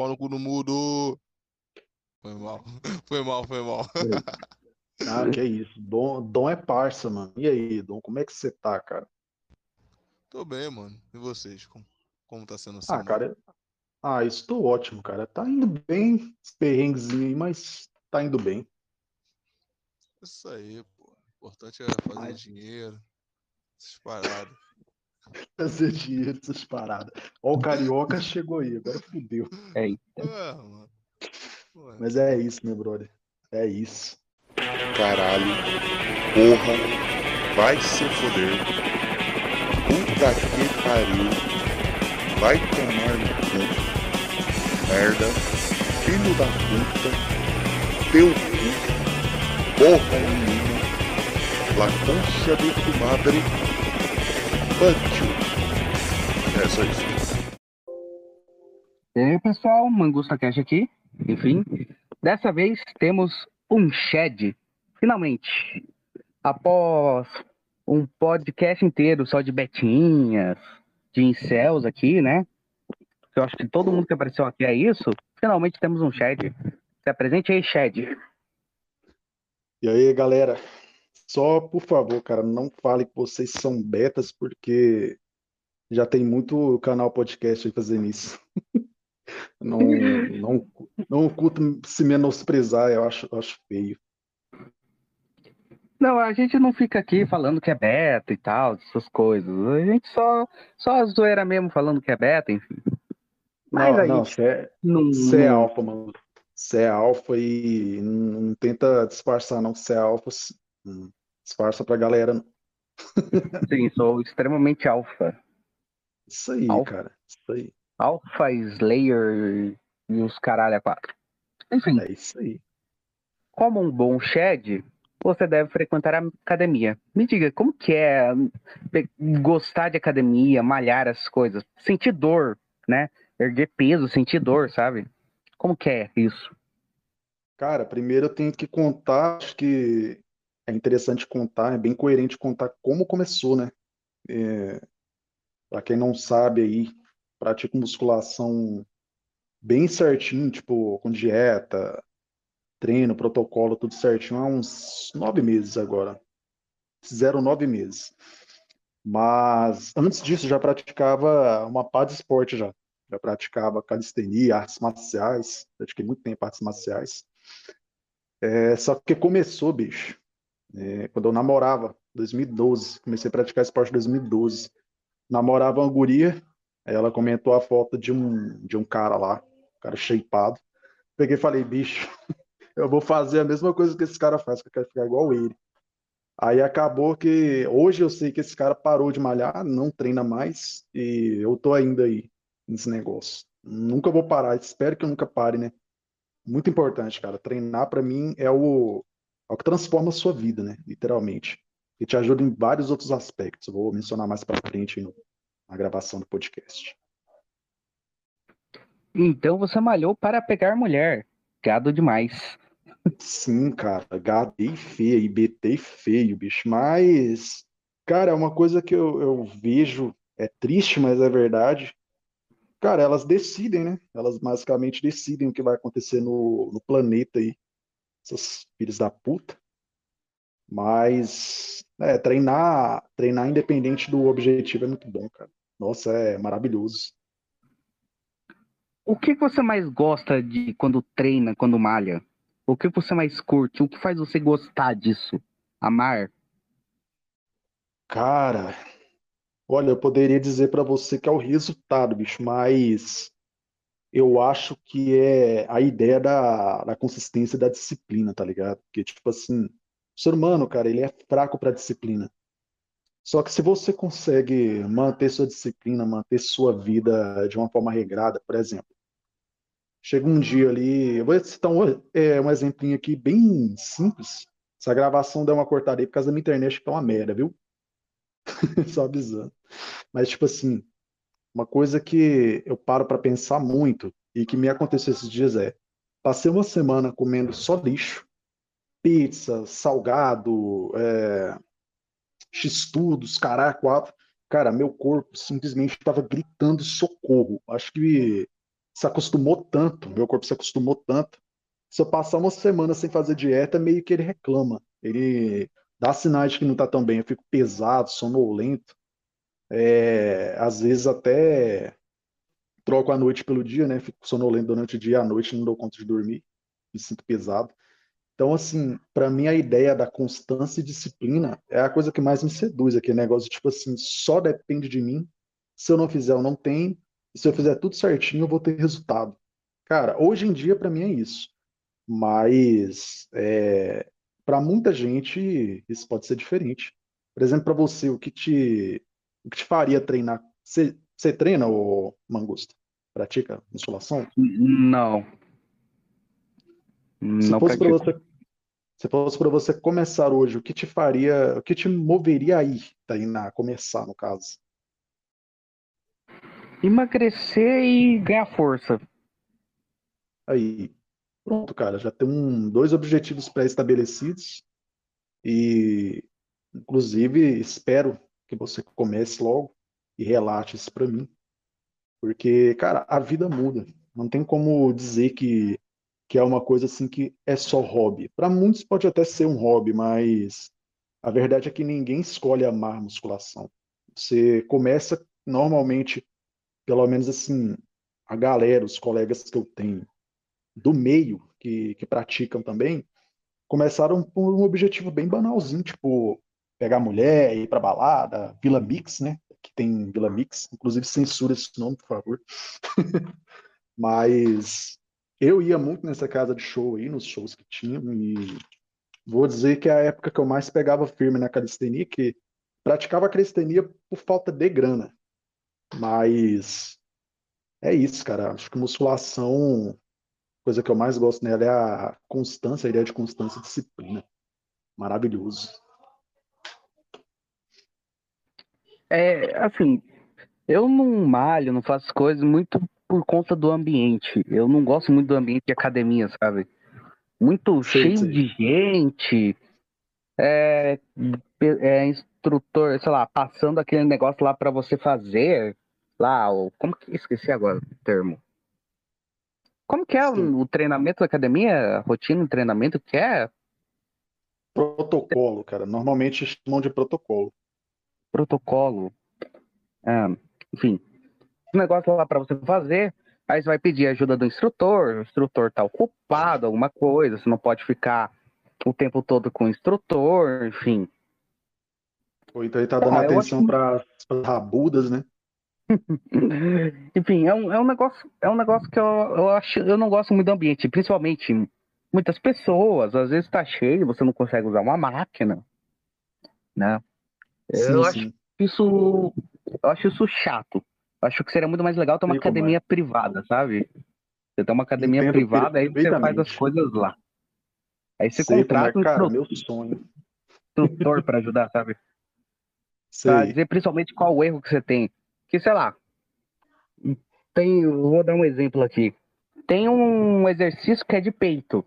Pau no cu no mudo. Foi mal, foi mal, foi mal. Ah, que isso. Dom, Dom é parça, mano. E aí, Dom, como é que você tá, cara? Tô bem, mano. E vocês? Como, como tá sendo a Ah, cara. Ah, estou ótimo, cara. Tá indo bem, esse perrenguezinho aí, mas tá indo bem. Isso aí, pô. O importante é fazer Ai. dinheiro. Essas paradas. Fazer dinheiro essas paradas. Ó, o carioca chegou aí, agora fudeu. É, mano. Ué, Mas é isso, meu brother. É isso. Caralho. Porra. Vai se foder. Puta que pariu. Vai tomar no cu. Merda. Filho da puta. Teu cu. Porra menina. La concha de tu madre. Fuck you. É só isso. E aí, pessoal, Mangusta Cash aqui. Enfim, dessa vez temos um Shed. Finalmente. Após um podcast inteiro só de betinhas, de incels aqui, né? Eu acho que todo mundo que apareceu aqui é isso. Finalmente temos um Shed. Se apresente aí, Shed. E aí, galera, só por favor, cara, não fale que vocês são betas, porque já tem muito canal podcast aí fazendo isso. Não, não, não curto se menosprezar, eu acho, eu acho feio. Não, a gente não fica aqui falando que é beta e tal, essas coisas. A gente só, só zoeira mesmo falando que é beta, enfim. Mas Não, aí não, você é, não, é alfa, mano. Você é alfa e não, não tenta disfarçar, não. Você é alfa, hum, disfarça pra galera. Sim, sou extremamente alfa. Isso aí, Alfa? cara. Isso aí. Alpha, Slayer e os caralho a quatro. Enfim, É isso aí. como um bom Shed, você deve frequentar a academia. Me diga, como que é gostar de academia, malhar as coisas, sentir dor, né? Erguer peso, sentir dor, sabe? Como que é isso? Cara, primeiro eu tenho que contar, acho que é interessante contar, é bem coerente contar como começou, né? É, para quem não sabe aí, pratico musculação bem certinho, tipo, com dieta, treino, protocolo, tudo certinho há uns nove meses agora. Fizeram nove meses. Mas antes disso já praticava uma pá de esporte já. Já praticava calistenia, artes marciais, pratiquei muito tempo artes marciais. É, só que começou, bicho, é, quando eu namorava, 2012, comecei a praticar esporte em 2012. Namorava uma guria, ela comentou a foto de um, de um cara lá, um cara shapeado. Peguei e falei, bicho, eu vou fazer a mesma coisa que esse cara faz, que eu quero ficar igual ele. Aí acabou que hoje eu sei que esse cara parou de malhar, não treina mais, e eu tô ainda aí nesse negócio. Nunca vou parar, espero que eu nunca pare, né? Muito importante, cara. Treinar pra mim é o, é o que transforma a sua vida, né? Literalmente. E te ajuda em vários outros aspectos. Eu vou mencionar mais pra frente no- na gravação do podcast. Então você malhou para pegar mulher. Gado demais. Sim, cara, gatei feio, IBT feio, bicho. Mas, cara, é uma coisa que eu, eu vejo, é triste, mas é verdade. Cara, elas decidem, né? Elas basicamente decidem o que vai acontecer no, no planeta aí. Essas filhas da puta. Mas, é, treinar, treinar independente do objetivo é muito bom, cara. Nossa, é maravilhoso. O que você mais gosta de quando treina, quando malha? O que você mais curte? O que faz você gostar disso? Amar? Cara, olha, eu poderia dizer pra você que é o resultado, bicho, mas eu acho que é a ideia da, da consistência da disciplina, tá ligado? Porque, tipo assim, o ser humano, cara, ele é fraco pra disciplina. Só que se você consegue manter sua disciplina, manter sua vida de uma forma regrada, por exemplo, chega um dia ali, eu vou citar um, é, um exemplinho aqui bem simples. Se a gravação der uma cortada aí por causa da minha internet, que tá uma merda, viu? Só avisando. Mas, tipo assim, uma coisa que eu paro pra pensar muito e que me aconteceu esses dias é: passei uma semana comendo só lixo, pizza, salgado, é, x-tudos, caralho, quatro. Cara, meu corpo simplesmente estava gritando socorro. Acho que se acostumou tanto, meu corpo se acostumou tanto. Se eu passar uma semana sem fazer dieta, meio que ele reclama. Ele dá sinais de que não está tão bem. Eu fico pesado, sonolento. É, às vezes até troco a noite pelo dia, né? Fico sonolento durante o dia à noite, não dou conta de dormir, me sinto pesado. Então, assim, para mim a ideia da constância e disciplina é a coisa que mais me seduz aqui, negócio tipo assim, só depende de mim. Se eu não fizer, eu não tenho. E se eu fizer tudo certinho, eu vou ter resultado. Cara, hoje em dia para mim é isso. Mas é, para muita gente isso pode ser diferente. Por exemplo, para você, o que te o que te faria treinar? Você, você treina, o Mangusta? Pratica musculação? Não. Se Não fosse para você Se fosse para você começar hoje, o que te faria, o que te moveria a ir, treinar, começar, no caso? Emagrecer e ganhar força. Aí, pronto, cara, já tem um, dois objetivos pré-estabelecidos e, inclusive, espero que você comece logo e relate isso para mim, porque, cara, a vida muda. Não tem como dizer que que é uma coisa assim que é só hobby. Para muitos pode até ser um hobby, mas a verdade é que ninguém escolhe amar musculação. Você começa normalmente, pelo menos assim, a galera, os colegas que eu tenho do meio que, que praticam também, começaram por um objetivo bem banalzinho, tipo pegar mulher, ir pra balada, Vila Mix, né? Que tem Vila Mix, inclusive censura esse nome, por favor. Mas eu ia muito nessa casa de show aí, nos shows que tinham, e vou dizer que é a época que eu mais pegava firme na calistenia, que praticava calistenia por falta de grana. Mas é isso, cara. Acho que musculação, coisa que eu mais gosto nela é a constância, a ideia de constância e disciplina. Maravilhoso. É, assim, eu não malho, não faço coisas muito por conta do ambiente. Eu não gosto muito do ambiente de academia, sabe? Muito Sei, cheio sei. de gente, é, é, instrutor, sei lá, passando aquele negócio lá pra você fazer, lá, o, como que, esqueci agora o termo. Como que é Sim. o, o treinamento da academia, a rotina de treinamento, que é Protocolo, cara. Normalmente chamam de protocolo. Protocolo, é, enfim, um negócio lá pra você fazer, aí você vai pedir ajuda do instrutor, o instrutor tá ocupado, alguma coisa, você não pode ficar o tempo todo com o instrutor, enfim. Ou então ele tá dando Ah, atenção acho- para as rabudas, né? Enfim, é um, é um negócio, é um negócio que eu, eu acho, eu não gosto muito do ambiente, principalmente muitas pessoas, às vezes tá cheio, você não consegue usar uma máquina, né? Sim, eu acho isso, eu acho isso chato. Eu acho que seria muito mais legal ter uma Sei é. academia privada, sabe? Você tem uma academia Entendo privada, aí você faz as coisas lá. Aí você Sei é, contrata um cara, instru- meu sonho. instrutor para ajudar, sabe? Pra dizer principalmente qual o erro que você tem. Que, sei lá, tem, vou dar um exemplo aqui. Tem um exercício que é de peito,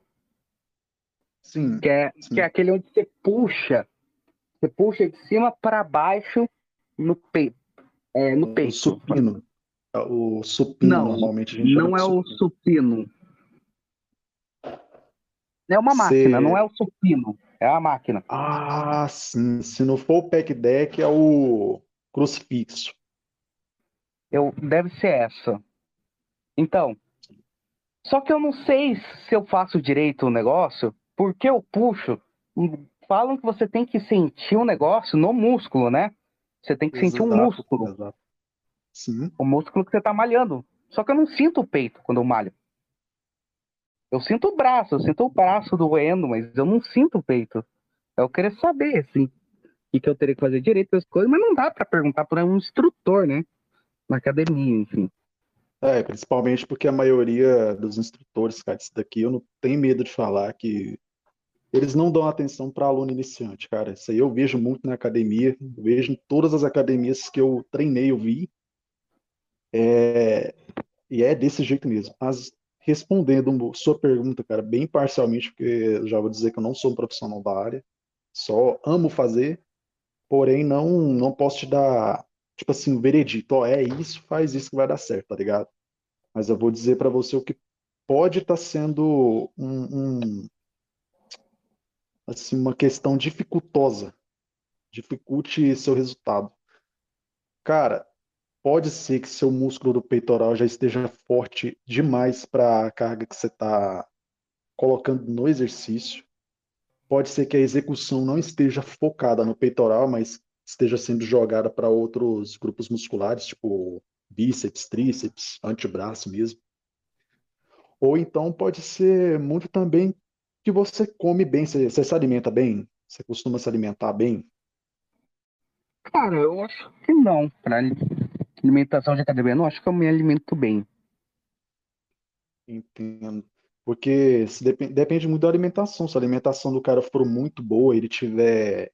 Sim, que é, sim. que é aquele onde você puxa, você puxa de cima para baixo no peito. É, no O peito. supino. O supino, Não, normalmente a gente Não é o supino. supino. É uma Cê- máquina, não é o supino. É a máquina. Ah, sim. Se não for o pack deck, é o crucifixo. Eu, deve ser essa. Então, só que eu não sei se eu faço direito o negócio, porque eu puxo. Falam que você tem que sentir o negócio no músculo, né? Você tem que sentir um Exato, músculo, exato. Sim. o músculo que você tá malhando. Só que eu não sinto o peito quando eu malho. Eu sinto o braço, eu sinto o braço doendo, mas eu não sinto o peito. Eu queria saber, assim, o que, eu teria que fazer direito as coisas, mas não dá pra perguntar para um instrutor, né? Na academia, enfim. É, principalmente porque a maioria dos instrutores, cara, isso daqui eu não tenho medo de falar que eles não dão atenção para aluno iniciante, cara. Isso aí eu vejo muito na academia, vejo em todas as academias que eu treinei, eu vi. É, e é desse jeito mesmo. Mas respondendo sua pergunta, cara, bem parcialmente, porque já vou dizer que eu não sou um profissional da área, só amo fazer, porém não não posso te dar, tipo assim, um veredito, ó, é isso, faz isso que vai dar certo, tá ligado? mas eu vou dizer para você o que pode estar sendo um, um, assim, uma questão dificultosa, dificulte seu resultado. Cara, pode ser que seu músculo do peitoral já esteja forte demais para a carga que você está colocando no exercício. Pode ser que a execução não esteja focada no peitoral, mas esteja sendo jogada para outros grupos musculares, tipo bíceps, tríceps, antebraço mesmo. Ou então pode ser muito também que você come bem, você, você se alimenta bem, você costuma se alimentar bem. Cara, eu acho que não. Para alimentação de academia, não acho que eu me alimento bem. Entendo. Porque se depende, depende muito da alimentação. Se a alimentação do cara for muito boa, ele tiver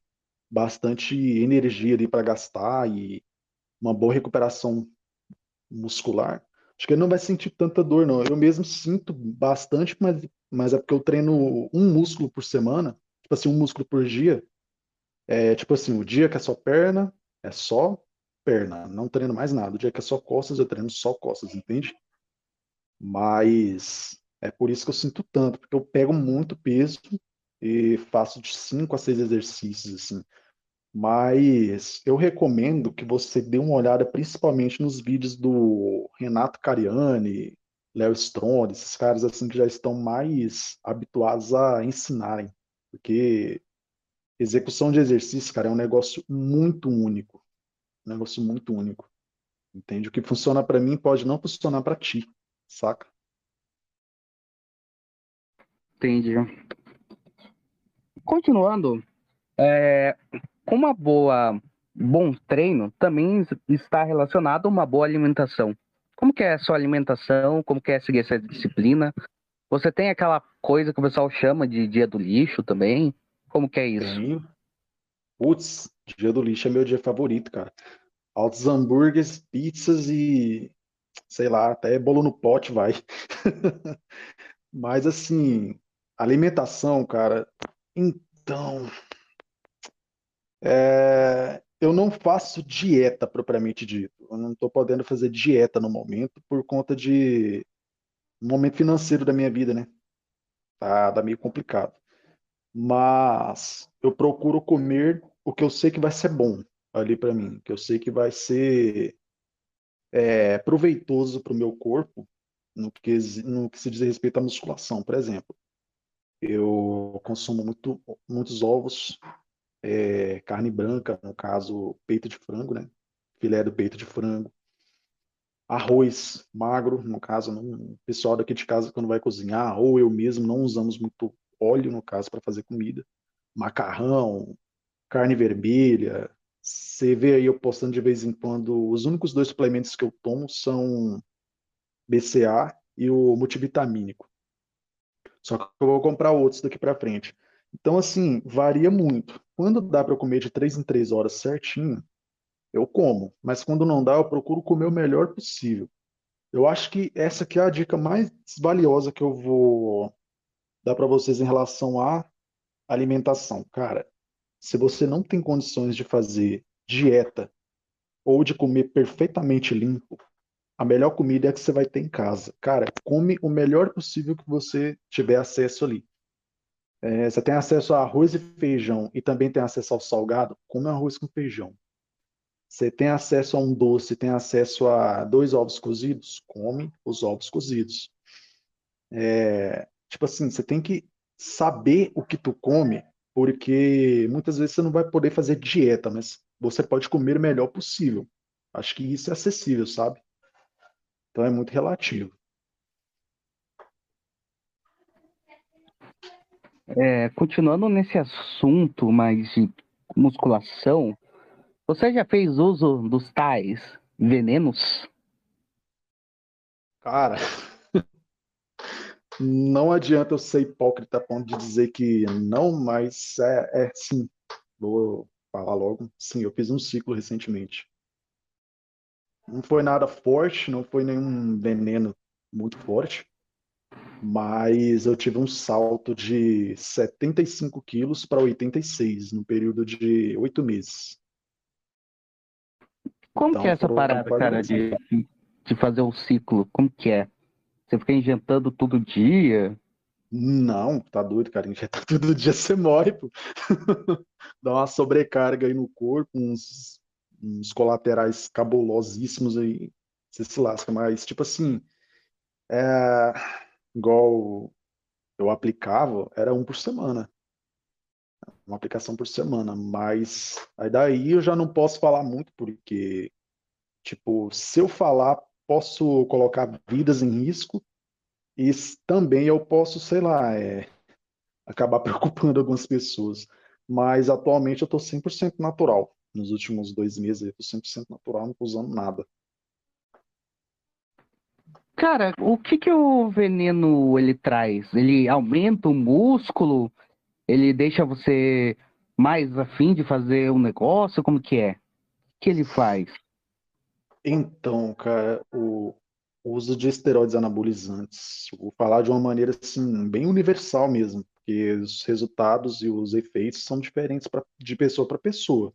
bastante energia ali para gastar e uma boa recuperação muscular, acho que ele não vai sentir tanta dor, não. Eu mesmo sinto bastante, mas, mas é porque eu treino um músculo por semana, tipo assim, um músculo por dia. É tipo assim, o dia que é só perna, é só perna, não treino mais nada. O dia que é só costas, eu treino só costas, entende? Mas é por isso que eu sinto tanto, porque eu pego muito peso e faço de 5 a 6 exercícios, assim. Mas eu recomendo que você dê uma olhada principalmente nos vídeos do Renato Cariani, Léo Stronda, esses caras assim que já estão mais habituados a ensinarem, porque execução de exercício, cara, é um negócio muito único, um negócio muito único. Entende? O que funciona para mim pode não funcionar para ti, saca? Entendi. Continuando, é, com uma boa, bom treino também está relacionado a uma boa alimentação. Como que é a sua alimentação? Como que é seguir essa disciplina? Você tem aquela coisa que o pessoal chama de dia do lixo também? Como que é isso? Putz, dia do lixo é meu dia favorito, cara. Altos hambúrgueres, pizzas e sei lá, até bolo no pote vai. Mas assim, alimentação, cara. Então, é, eu não faço dieta propriamente dito. Eu não estou podendo fazer dieta no momento por conta de momento financeiro da minha vida, né? Tá, tá meio complicado. Mas eu procuro comer o que eu sei que vai ser bom ali para mim, que eu sei que vai ser é, proveitoso para o meu corpo no que, no que se diz respeito à musculação, por exemplo. Eu consumo muito, muitos ovos, é, carne branca, no caso, peito de frango, né? Filé do peito de frango. Arroz magro, no caso, não, o pessoal daqui de casa quando vai cozinhar, ou eu mesmo, não usamos muito óleo, no caso, para fazer comida. Macarrão, carne vermelha. Você vê aí eu postando de vez em quando, os únicos dois suplementos que eu tomo são BCA e o multivitamínico. Só que eu vou comprar outros daqui para frente. Então, assim, varia muito. Quando dá para comer de três em três horas certinho, eu como. Mas quando não dá, eu procuro comer o melhor possível. Eu acho que essa aqui é a dica mais valiosa que eu vou dar para vocês em relação à alimentação. Cara, se você não tem condições de fazer dieta ou de comer perfeitamente limpo, a melhor comida é a que você vai ter em casa. Cara, come o melhor possível que você tiver acesso ali. É, você tem acesso a arroz e feijão e também tem acesso ao salgado, come arroz com feijão. Você tem acesso a um doce, tem acesso a dois ovos cozidos, come os ovos cozidos. É, tipo assim, você tem que saber o que tu come, porque muitas vezes você não vai poder fazer dieta, mas você pode comer o melhor possível. Acho que isso é acessível, sabe? Então é muito relativo. É, continuando nesse assunto mais de musculação, você já fez uso dos tais venenos? Cara, não adianta eu ser hipócrita a ponto de dizer que não, mas é, é sim. Vou falar logo. Sim, eu fiz um ciclo recentemente. Não foi nada forte, não foi nenhum veneno muito forte mas eu tive um salto de 75 quilos para 86 no período de oito meses. Como então, que é essa parada, cara, de, de fazer o ciclo? Como que é? Você fica injetando todo dia? Não, tá doido, cara. Injetar todo dia você morre, pô. Dá uma sobrecarga aí no corpo, uns, uns colaterais cabulosíssimos aí. Você se lasca, mas tipo assim, é, igual eu aplicava, era um por semana. Uma aplicação por semana, mas aí daí eu já não posso falar muito, porque, tipo, se eu falar, posso colocar vidas em risco e também eu posso, sei lá, é, acabar preocupando algumas pessoas. Mas atualmente eu tô 100% natural. Nos últimos dois meses eu tô 100% natural, não tô usando nada. Cara, o que que o veneno ele traz? Ele aumenta o músculo? Ele deixa você mais afim de fazer um negócio? Como que é? O que ele faz? Então, cara, o uso de esteroides anabolizantes, vou falar de uma maneira assim, bem universal mesmo, porque os resultados e os efeitos são diferentes pra, de pessoa para pessoa.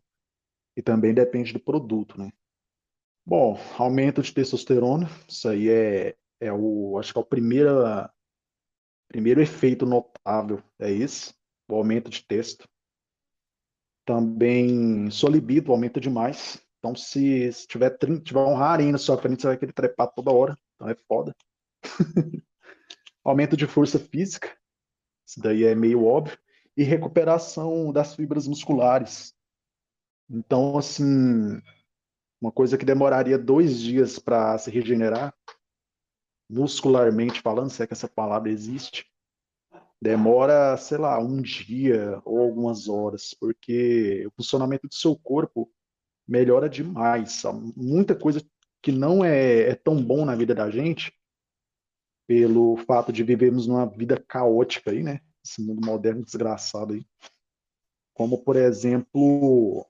E também depende do produto, né? Bom, aumento de testosterona, isso aí é, é o, acho que é o primeiro, primeiro efeito notável, é esse, o aumento de testo. Também sua libido aumenta demais. Então, se, se tiver, tiver um rarinho na sua frente, você vai querer trepar toda hora. Então é foda. aumento de força física, isso daí é meio óbvio. E recuperação das fibras musculares. Então, assim, uma coisa que demoraria dois dias para se regenerar, muscularmente falando, se é que essa palavra existe, demora, sei lá, um dia ou algumas horas, porque o funcionamento do seu corpo melhora demais. Muita coisa que não é, é tão bom na vida da gente, pelo fato de vivermos numa vida caótica aí, né? Esse mundo moderno desgraçado aí. Como, por exemplo,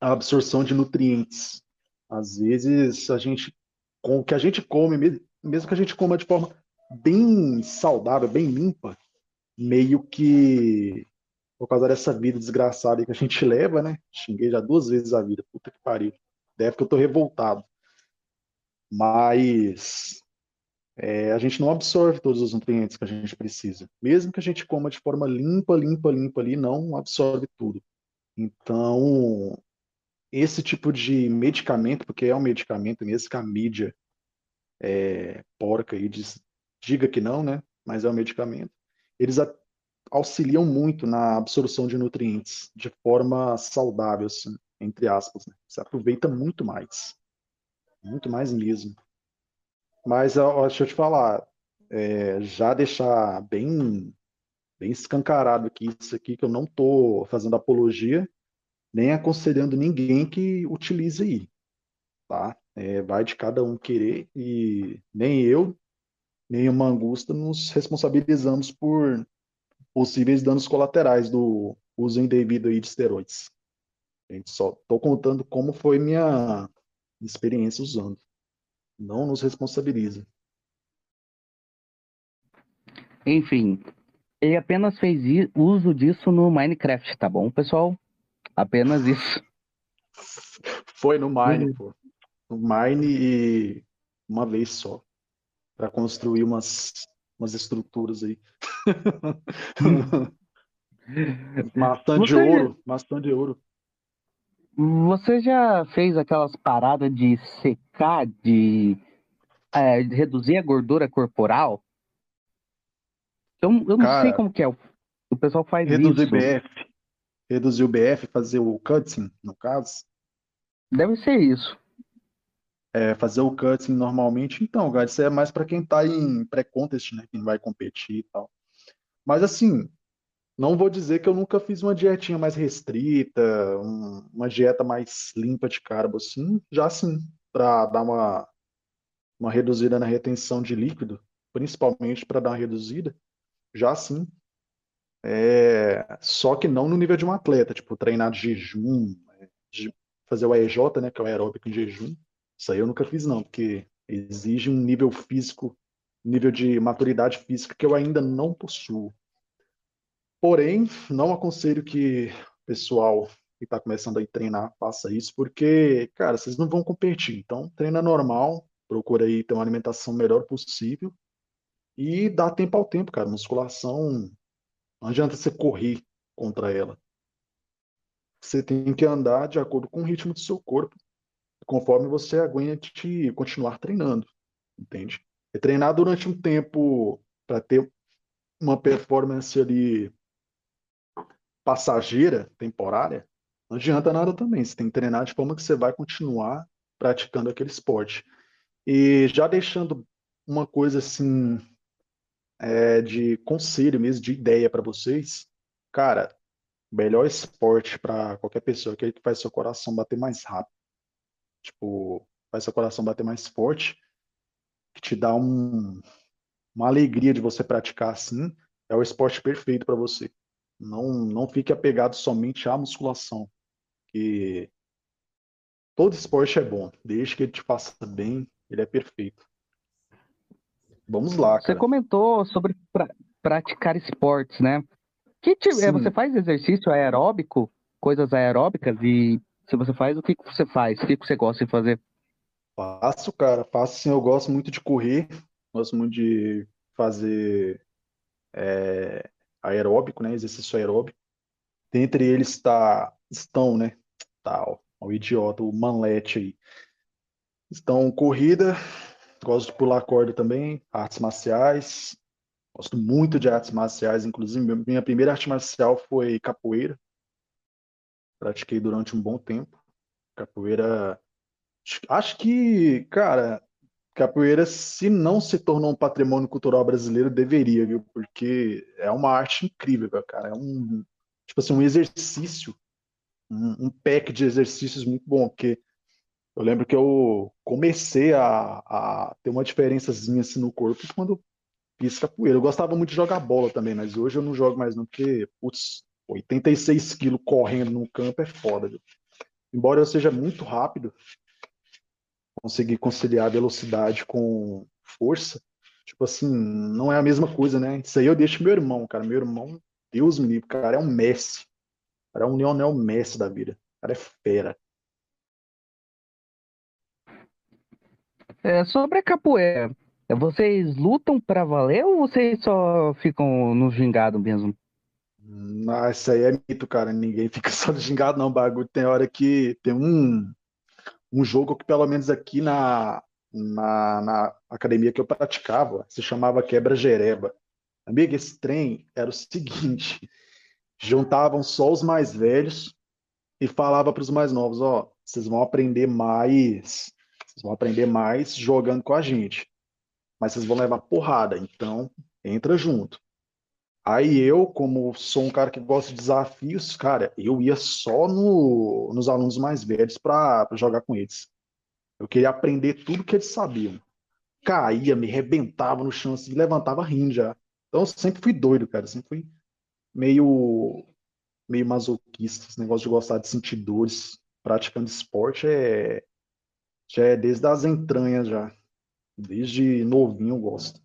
a absorção de nutrientes. Às vezes a gente com o que a gente come, mesmo que a gente coma de forma bem saudável, bem limpa, meio que por causa dessa vida desgraçada que a gente leva, né? Xinguei já duas vezes a vida, puta que pariu. Deve que eu tô revoltado. Mas é, a gente não absorve todos os nutrientes que a gente precisa. Mesmo que a gente coma de forma limpa, limpa, limpa ali, não absorve tudo. Então, esse tipo de medicamento, porque é um medicamento mesmo que a mídia é, porca aí diz, diga que não, né? Mas é um medicamento. Eles auxiliam muito na absorção de nutrientes de forma saudável, assim, entre aspas. Né? Você aproveita muito mais. Muito mais mesmo. Mas ó, deixa eu te falar, é, já deixar bem, bem escancarado aqui isso aqui, que eu não estou fazendo apologia, nem aconselhando ninguém que utilize aí, tá? É, vai de cada um querer e nem eu, nem o Mangusta nos responsabilizamos por possíveis danos colaterais do uso indevido aí de esteroides. Gente só estou contando como foi minha experiência usando. Não nos responsabiliza. Enfim, ele apenas fez uso disso no Minecraft, tá bom, pessoal? Apenas isso. Foi no Mine, pô. No Mine e uma vez só. para construir umas, umas estruturas aí. maçã de Você já- ouro, maçã de ouro. Você já fez aquelas paradas de secar, de, é, de reduzir a gordura corporal? Eu, eu não Cara, sei como que é. O, pessoal faz Reduzir isso. BF. Reduzir o BF, fazer o cutting, no caso. Deve ser isso. É, fazer o cutting normalmente. Então, cara, isso é mais para quem tá em pré-contest, né? Quem vai competir e tal. Mas assim, não vou dizer que eu nunca fiz uma dietinha mais restrita, um- uma dieta mais limpa de carbo, assim, já sim, para dar uma, uma reduzida na retenção de líquido, principalmente para dar uma reduzida, já sim. É, só que não no nível de um atleta, tipo, treinar de jejum, é, de fazer o AEJ, né, que é o aeróbico em jejum. Isso aí eu nunca fiz não, porque exige um nível físico, nível de maturidade física que eu ainda não possuo. Porém, não aconselho que o pessoal que está começando a treinar faça isso, porque, cara, vocês não vão competir. Então, treina normal, procura aí ter uma alimentação melhor possível e dá tempo ao tempo, cara. Musculação, não adianta você correr contra ela. Você tem que andar de acordo com o ritmo do seu corpo, conforme você aguente continuar treinando, entende? E treinar durante um tempo para ter uma performance ali passageira, temporária, não adianta nada também. Você tem que treinar de forma que você vai continuar praticando aquele esporte. E já deixando uma coisa assim é, de conselho mesmo, de ideia para vocês, cara, melhor esporte para qualquer pessoa, aquele que faz seu coração bater mais rápido. Tipo, faz seu coração bater mais forte, que te dá um, uma alegria de você praticar assim, é o esporte perfeito para você. Não, não fique apegado somente à musculação, que todo esporte é bom, desde que ele te faça bem, ele é perfeito. Vamos lá, Você cara. comentou sobre pra- praticar esportes, né? Que tipo, Sim. você faz exercício aeróbico, coisas aeróbicas, e se você faz, o que você faz? O que que você gosta de fazer? Faço, cara, faço sim. Eu gosto muito de correr, gosto muito de fazer é, aeróbico, né? Exercício aeróbico. Dentre eles tá, estão, né? Tá, ó, o idiota, o manlete aí. Estão corrida, gosto de pular corda também, artes marciais. Gosto muito de artes marciais, inclusive minha- primeira arte marcial foi capoeira. Pratiquei durante um bom tempo. Capoeira Acho que, cara, capoeira, se não se tornou um patrimônio cultural brasileiro, deveria, viu? Porque é uma arte incrível, cara. É um, tipo assim, um exercício, um, um pack de exercícios muito bom. Porque eu lembro que eu comecei a, a ter uma diferençazinha assim no corpo quando fiz capoeira. Eu gostava muito de jogar bola também, mas hoje eu não jogo mais não, porque, putz, 86 quilos correndo no campo é foda, viu? Embora eu seja muito rápido, conseguir conciliar velocidade com força, tipo assim, não é a mesma coisa, né? Isso aí eu deixo meu irmão, cara. Meu irmão, Deus me livre, cara, é um Messi. Cara, é um Lionel Messi da vida. Cara, é fera. É, sobre a capoeira, vocês lutam pra valer ou vocês só ficam no gingado mesmo? Mas isso aí é mito, cara. Ninguém fica só de gingado, não. Bagulho tem hora que tem um, um jogo que, pelo menos aqui na, na, na academia que eu praticava, se chamava quebra-jereba. Amigo, esse trem era o seguinte: juntavam só os mais velhos e falava para os mais novos: ó, vocês vão aprender mais, vocês vão aprender mais jogando com a gente, mas vocês vão levar porrada, então entra junto. Aí eu, como sou um cara que gosta de desafios, cara, eu ia só no, nos alunos mais velhos para jogar com eles. Eu queria aprender tudo que eles sabiam. Caía, me rebentava no chão, assim, levantava rindo já. Então eu sempre fui doido, cara. Sempre fui meio, meio masoquista. Esse negócio de gostar de sentir dores praticando esporte é, já é desde as entranhas já. Desde novinho eu gosto.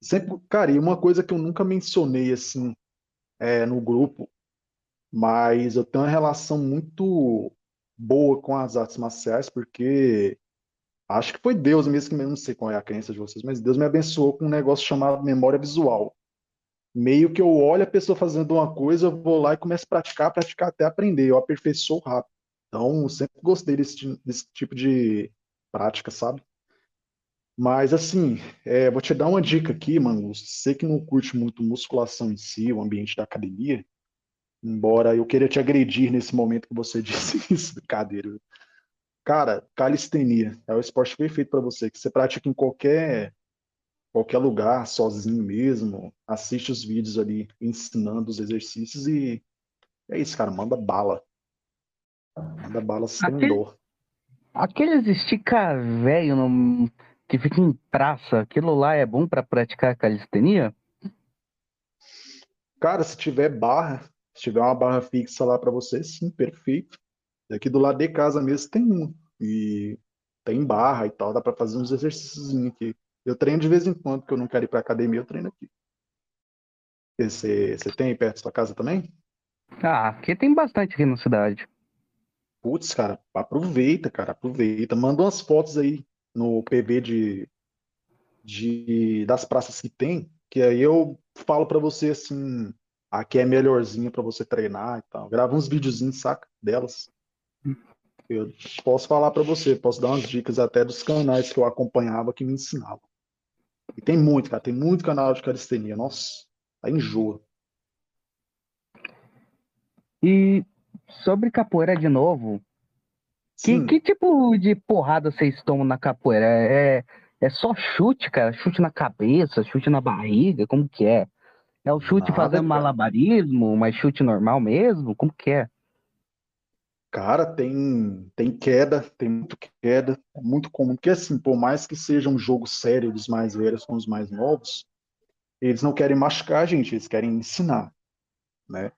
Sempre, cara, e uma coisa que eu nunca mencionei assim é, no grupo, mas eu tenho uma relação muito boa com as artes marciais, porque acho que foi Deus mesmo que não sei qual é a crença de vocês, mas Deus me abençoou com um negócio chamado memória visual. Meio que eu olho a pessoa fazendo uma coisa, eu vou lá e começo a praticar, praticar até aprender, eu aperfeiçoo rápido. Então, sempre gostei desse, desse tipo de prática, sabe? Mas assim, é, vou te dar uma dica aqui, mano. Você que não curte muito musculação em si, o ambiente da academia, embora eu queira te agredir nesse momento que você disse isso, brincadeira. Cara, calistenia é o esporte perfeito para você, que você pratica em qualquer qualquer lugar, sozinho mesmo. Assiste os vídeos ali ensinando os exercícios e é isso, cara. Manda bala. Manda bala sem Aquele- dor. Aqueles estica velho no- que fica em praça, aquilo lá é bom pra praticar calistenia? Cara, se tiver barra, se tiver uma barra fixa lá para você, sim, perfeito. Aqui do lado de casa mesmo tem um. E tem barra e tal, dá para fazer uns exercícios aqui. Eu treino de vez em quando, porque eu não quero ir para academia, eu treino aqui. Você, você tem perto da sua casa também? Ah, aqui tem bastante aqui na cidade. Putz, cara, aproveita, cara, aproveita. Manda umas fotos aí no PV de, de das praças que tem, que aí eu falo pra você assim, aqui é melhorzinha pra você treinar e tal. Gravo uns videozinhos, saca? Delas. Eu posso falar pra você, posso dar umas dicas até dos canais que eu acompanhava que me ensinavam. E tem muito, cara, tem muito canal de calistenia. Nossa, aí enjoa. E sobre capoeira de novo, que, que tipo de porrada vocês tomam na capoeira? É, é só chute, cara? Chute na cabeça, chute na barriga? Como que é? É o chute nada, fazendo cara. malabarismo, mas chute normal mesmo? Como que é? Cara, tem, tem queda, tem muito queda, é muito comum, porque assim, por mais que seja um jogo sério dos mais velhos com os mais novos, eles não querem machucar a gente, eles querem ensinar, né?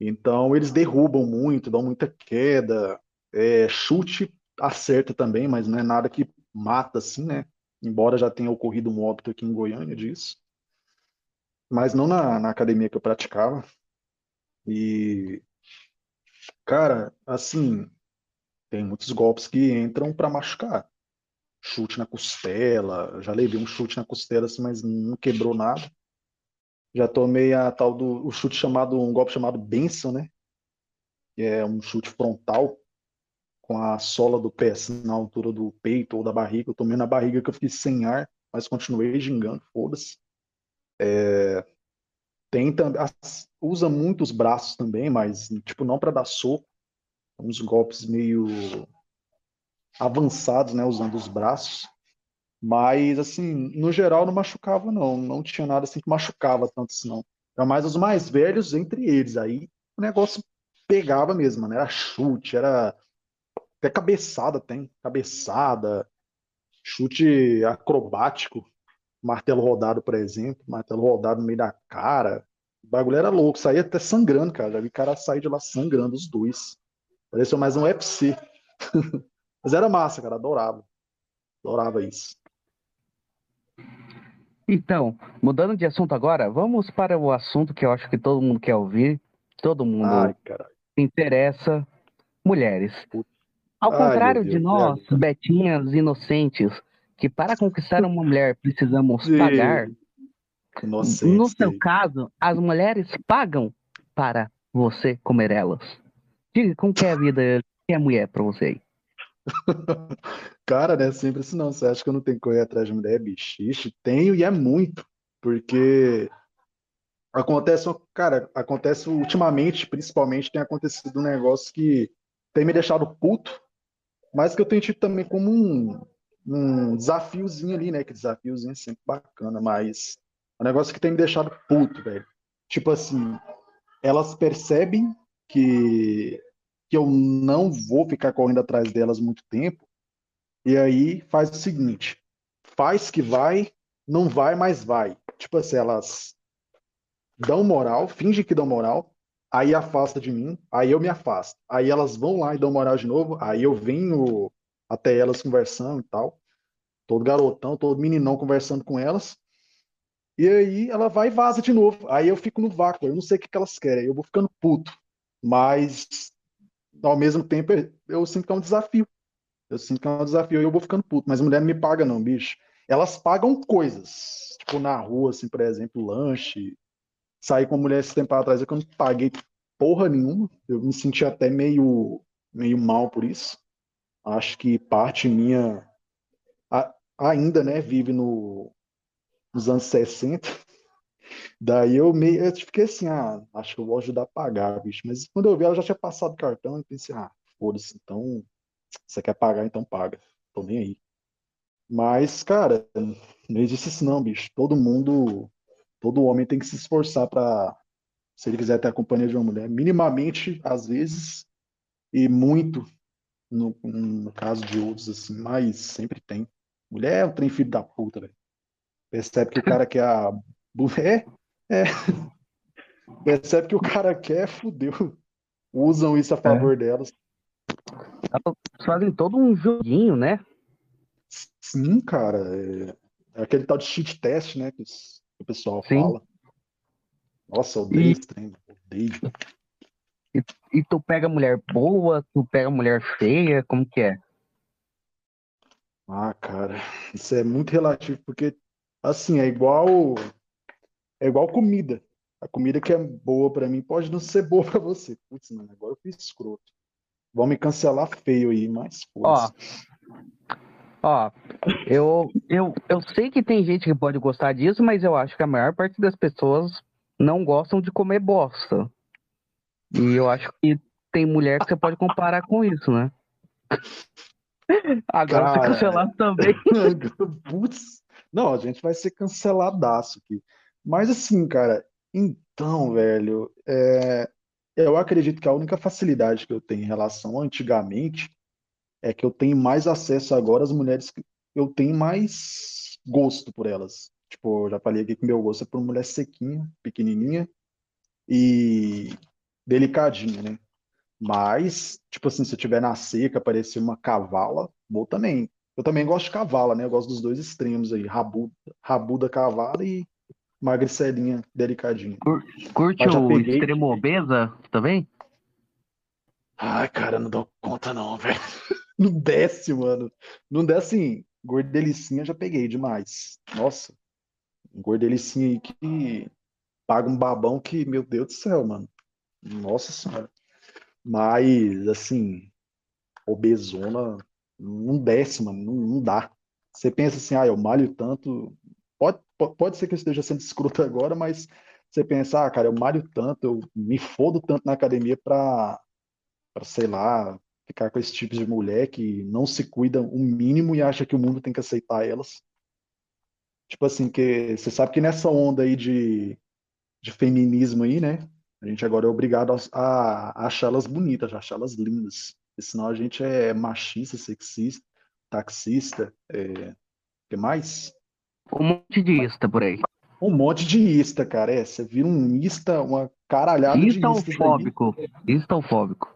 Então eles derrubam muito, dão muita queda, é, chute acerta também, mas não é nada que mata assim, né? Embora já tenha ocorrido um óbito aqui em Goiânia disso, mas não na, na academia que eu praticava. E, cara, assim, tem muitos golpes que entram para machucar. Chute na costela, já levei um chute na costela, assim, mas não quebrou nada. Já tomei a tal do o chute chamado, um golpe chamado Benção, né? Que é um chute frontal com a sola do pé assim, na altura do peito ou da barriga. Eu tomei na barriga que eu fiquei sem ar, mas continuei gingando, foda-se. Também, usa muito os braços também, mas tipo não para dar soco, uns golpes meio avançados, né, usando os braços. Mas assim, no geral não machucava não, não tinha nada assim que machucava tanto assim não. Era mais os mais velhos entre eles, aí o negócio pegava mesmo, né? Era chute, era até cabeçada tem, cabeçada, chute acrobático, martelo rodado, por exemplo, martelo rodado no meio da cara. O bagulho era louco, saía até sangrando, cara. Já vi cara sair de lá sangrando, os dois. Pareceu mais um UFC. Mas era massa, cara, adorava. Adorava isso. Então, mudando de assunto agora, vamos para o assunto que eu acho que todo mundo quer ouvir, todo mundo Ai, se interessa, mulheres. Ao Ai, contrário de Deus, nós, betinhas inocentes, que para conquistar uma mulher precisamos Sim. pagar, Inocente. no seu caso, as mulheres pagam para você comer elas. Diga como que é a vida, que é mulher para você aí? Cara, né? Sempre assim, não. Você acha que eu não tenho que correr atrás de mulher, bicho? Ixi, tenho e é muito. Porque acontece, cara, acontece ultimamente, principalmente, tem acontecido um negócio que tem me deixado puto, mas que eu tenho tido também como um, um desafiozinho ali, né? Que desafiozinho é sempre bacana, mas é um negócio que tem me deixado puto, velho. Tipo assim, elas percebem que, que eu não vou ficar correndo atrás delas muito tempo, e aí faz o seguinte: faz que vai, não vai, mas vai. Tipo assim, elas dão moral, fingem que dão moral, aí afasta de mim, aí eu me afasto. Aí elas vão lá e dão moral de novo, aí eu venho até elas conversando e tal. Todo garotão, todo meninão conversando com elas. E aí ela vai e vaza de novo. Aí eu fico no vácuo, eu não sei o que que elas querem, eu vou ficando puto. Mas ao mesmo tempo eu sinto que é um desafio. Eu sinto que é um desafio e eu vou ficando puto. Mas mulher não me paga, não, bicho. Elas pagam coisas. Tipo, na rua, assim, por exemplo, lanche. Saí com a mulher esse tempo atrás, é eu não paguei porra nenhuma. Eu me senti até meio, meio mal por isso. Acho que parte minha a- ainda, né, vive no, nos anos 60. Daí eu meio, eu fiquei assim, ah, acho que eu vou ajudar a pagar, bicho. Mas quando eu vi, ela já tinha passado o cartão, eu pensei, ah, foda-se, então, você quer pagar, então paga. Tô nem aí. Mas, cara, não existe isso não, bicho. Todo mundo, todo homem tem que se esforçar pra, se ele quiser ter a companhia de uma mulher, minimamente, às vezes, e muito, no, no caso de outros, assim, mas sempre tem. Mulher é um trem filho da puta, velho. Percebe que o cara quer a. É, é. Percebe que o cara quer, fudeu. Usam isso a favor delas. Elas fazem todo um joguinho, né? Sim, cara. É, é aquele tal de cheat test, né? Que o pessoal Sim. fala. Nossa, odeio E- esse trem. Odeio. E tu pega mulher boa, tu pega mulher feia, como que é? Ah, cara, isso é muito relativo, porque assim, é igual é igual comida. A comida que é boa pra mim pode não ser boa pra você. Putz, mano, agora eu fui escroto. Vão me cancelar feio aí, mas Ó, ó, eu, eu, eu sei que tem gente que pode gostar disso, mas eu acho que a maior parte das pessoas não gostam de comer bosta. E eu acho que tem mulher que você pode comparar com isso, né? Agora você Cara. cancelado também. Putz, não, a gente vai ser canceladaço aqui. Mas assim, cara, então, velho, é, eu acredito que a única facilidade que eu tenho em relação a antigamente é que eu tenho mais acesso agora às mulheres que eu tenho mais gosto por elas. Tipo, eu já falei aqui que meu gosto é por mulher sequinha, pequenininha e delicadinha, né? Mas, tipo assim, se eu tiver na seca, aparecer uma cavala, vou também. Eu também gosto de cavala, né? Eu gosto dos dois extremos aí, rabuda, rabuda cavala e magricelinha, delicadinha. Curte Mas já o peguei. extremo obesa também? Ai, cara, não dou conta não, velho. Não desce, mano. Não desce, assim, gordelicinha já peguei demais. Nossa, um gordelicinha aí que paga um babão que, meu Deus do céu, mano. Nossa senhora. Mas, assim, obesona não desce, mano. Não, não dá. Você pensa assim, ah, eu malho tanto. Pode, po- pode ser que eu esteja sendo escroto agora, mas você pensa, ah, cara, eu malho tanto, eu me fodo tanto na academia pra, sei lá, ficar com esse tipo de mulher que não se cuida o mínimo e acha que o mundo tem que aceitar elas. Tipo assim, que você sabe que nessa onda aí de, de feminismo aí, né? A gente agora é obrigado a, a achá-las bonitas, a achá-las lindas. Porque senão a gente é machista, sexista, taxista, é... que mais? Um monte de ista por aí. Um monte de ista, cara. É, você vira um ista, uma caralhada de istas aí. Istofóbico. Istofóbico.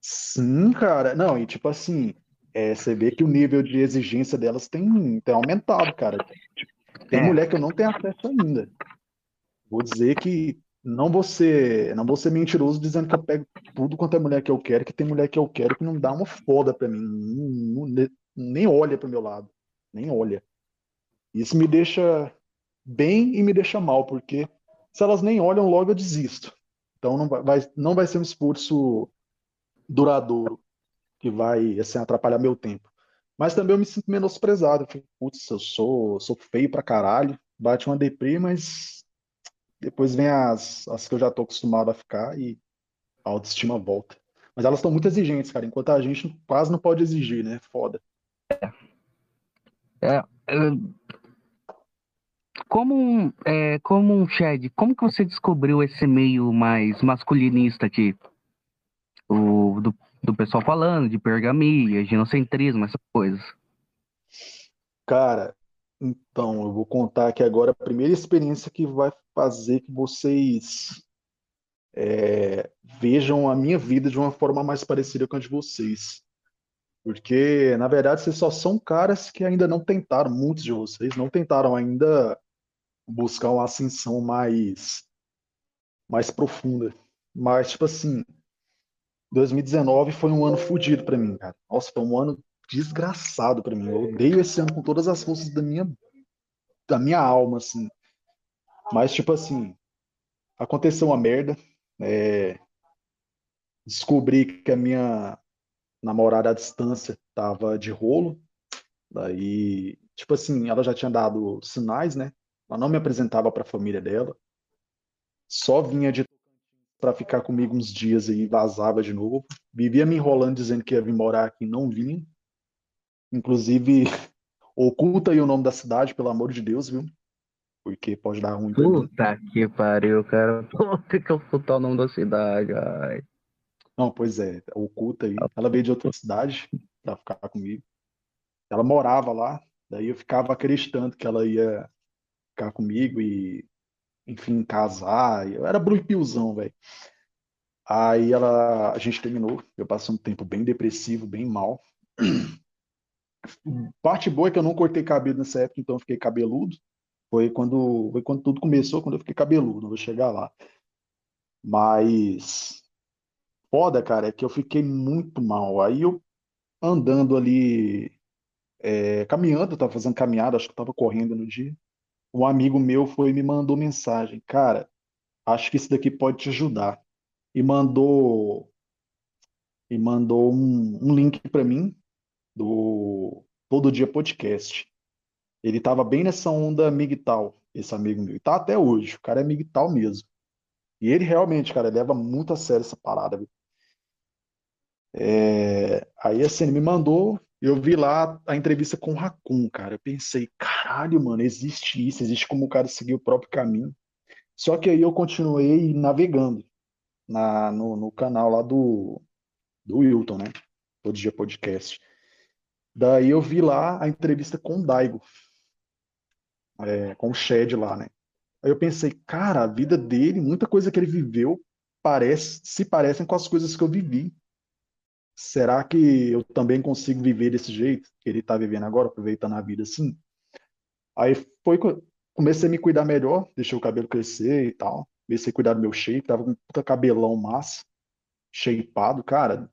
Sim, cara. Não, e tipo assim, é, você vê que o nível de exigência delas tem, tem aumentado, cara. Tem É. mulher que eu não tenho acesso ainda. Vou dizer que não vou ser, não vou ser mentiroso dizendo que eu pego tudo quanto é mulher que eu quero, que tem mulher que eu quero que não dá uma foda pra mim, não- não- nem olha pro meu lado, nem olha. Isso me deixa bem e me deixa mal, porque se elas nem olham, logo eu desisto. Então não vai, não vai ser um esforço duradouro que vai assim, atrapalhar meu tempo. Mas também eu me sinto menosprezado. Putz, eu sou, sou feio pra caralho, bate uma deprê, mas depois vem as, as que eu já tô acostumado a ficar e a autoestima volta. Mas elas estão muito exigentes, cara, enquanto a gente quase não pode exigir, né? Foda. É, Como um, é, como um Shed, como que você descobriu esse meio mais masculinista aqui? O, do, do pessoal falando de pergamia, ginocentrismo, essas coisas. Cara, então, eu vou contar aqui agora a primeira experiência que vai fazer que vocês é, vejam a minha vida de uma forma mais parecida com a de vocês. Porque, na verdade, vocês só são caras que ainda não tentaram, muitos de vocês não tentaram ainda buscar uma ascensão mais, mais profunda. Mas, tipo assim, 2019 foi um ano fodido pra mim, cara. Nossa, foi um ano desgraçado pra mim. Eu odeio esse ano com todas as forças da minha, da minha alma, assim. Mas, tipo assim, aconteceu uma merda. é, Descobri que a minha namorada à distância tava de rolo. Daí, tipo assim, ela já tinha dado sinais, né? Ela não me apresentava pra família dela. Só vinha de para ficar comigo uns dias e vazava de novo. Vivia me enrolando dizendo que ia vir morar aqui não vinha. Inclusive, oculta aí o nome da cidade, pelo amor de Deus, viu? Porque pode dar ruim. Puta que pariu, cara. Ter que ocultar o nome da cidade. Ai. Não, pois é, oculta aí. Ela veio de outra cidade pra ficar comigo. Ela morava lá, daí eu ficava acreditando que ela ia ficar comigo e, enfim, casar. Eu era brupiuzão, velho. Aí ela, a gente terminou. Eu passei um tempo bem depressivo, bem mal. Parte boa é que eu não cortei cabelo nessa época, então eu fiquei cabeludo. Foi quando, foi quando tudo começou, quando eu fiquei cabeludo. Vou chegar lá. Mas foda, cara, é que eu fiquei muito mal. Aí eu andando ali é, caminhando, tava fazendo caminhada, acho que tava correndo no dia. Um amigo meu foi e me mandou mensagem, cara, acho que isso daqui pode te ajudar. E mandou e mandou um, um link para mim do Todo Dia Podcast. Ele tava bem nessa onda migtal, esse amigo meu. E tá até hoje, o cara é migtal mesmo. E ele realmente, cara, leva muito a sério essa parada. É, aí assim, ele me mandou, eu vi lá a entrevista com o Raccoon, cara. Eu pensei, caralho, mano, existe isso, existe como o cara seguir o próprio caminho. Só que aí eu continuei navegando na, no, no canal lá do, do Wilton, né? Todo dia podcast. Daí eu vi lá a entrevista com o Daigo, é, com o Shed lá, né? Aí eu pensei, cara, a vida dele, muita coisa que ele viveu, parece, se parecem com as coisas que eu vivi. Será que eu também consigo viver desse jeito que ele está vivendo agora, aproveitando a vida assim? Aí foi comecei a me cuidar melhor, deixei o cabelo crescer e tal. Comecei a cuidar do meu shape, tava com um puta cabelão massa, shapeado, cara.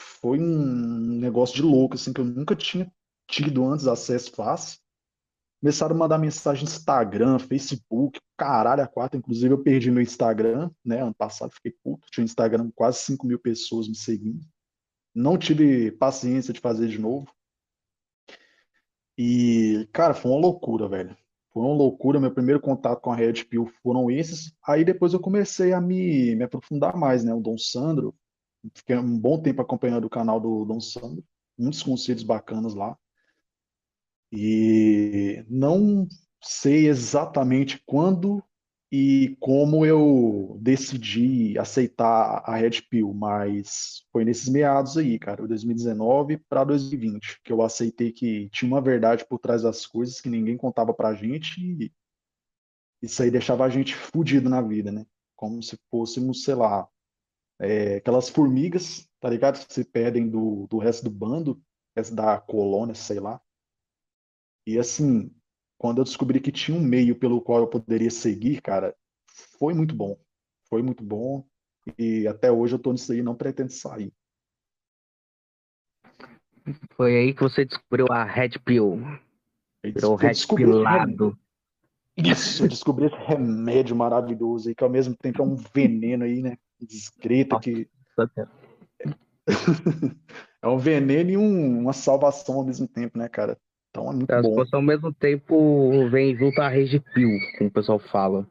Foi um negócio de louco, assim, que eu nunca tinha tido antes acesso fácil. Começaram a mandar mensagem no Instagram, Facebook, caralho, a quatro. Inclusive, eu perdi meu Instagram, né? Ano passado, fiquei puto. Tinha um Instagram com quase 5 mil pessoas me seguindo. Não tive paciência de fazer de novo. E, cara, foi uma loucura, velho. Foi uma loucura. Meu primeiro contato com a Red Pill foram esses. Aí depois eu comecei a me, me aprofundar mais, né? O Dom Sandro. Fiquei um bom tempo acompanhando o canal do Dom Sandro. Muitos conselhos bacanas lá. E não sei exatamente quando e como eu decidi aceitar a Red Pill, mas foi nesses meados aí, cara, 2019 para 2020, que eu aceitei que tinha uma verdade por trás das coisas que ninguém contava pra gente e isso aí deixava a gente fudido na vida, né? Como se fôssemos, sei lá, é, aquelas formigas, tá ligado? Que se perdem do, do resto do bando, da colônia, sei lá. E assim, quando eu descobri que tinha um meio pelo qual eu poderia seguir, cara, foi muito bom. Foi muito bom. E até hoje eu tô nisso aí, não pretendo sair. Foi aí que você descobriu a Red Pill. Eu Virou Red. Pilado. Isso, eu descobri esse remédio maravilhoso aí, que ao mesmo tempo é um veneno aí, né? Discreto que é um veneno e um- uma salvação ao mesmo tempo, né, cara? Então é muito As bom. ao mesmo tempo vem junto a Red Pill, como o pessoal fala.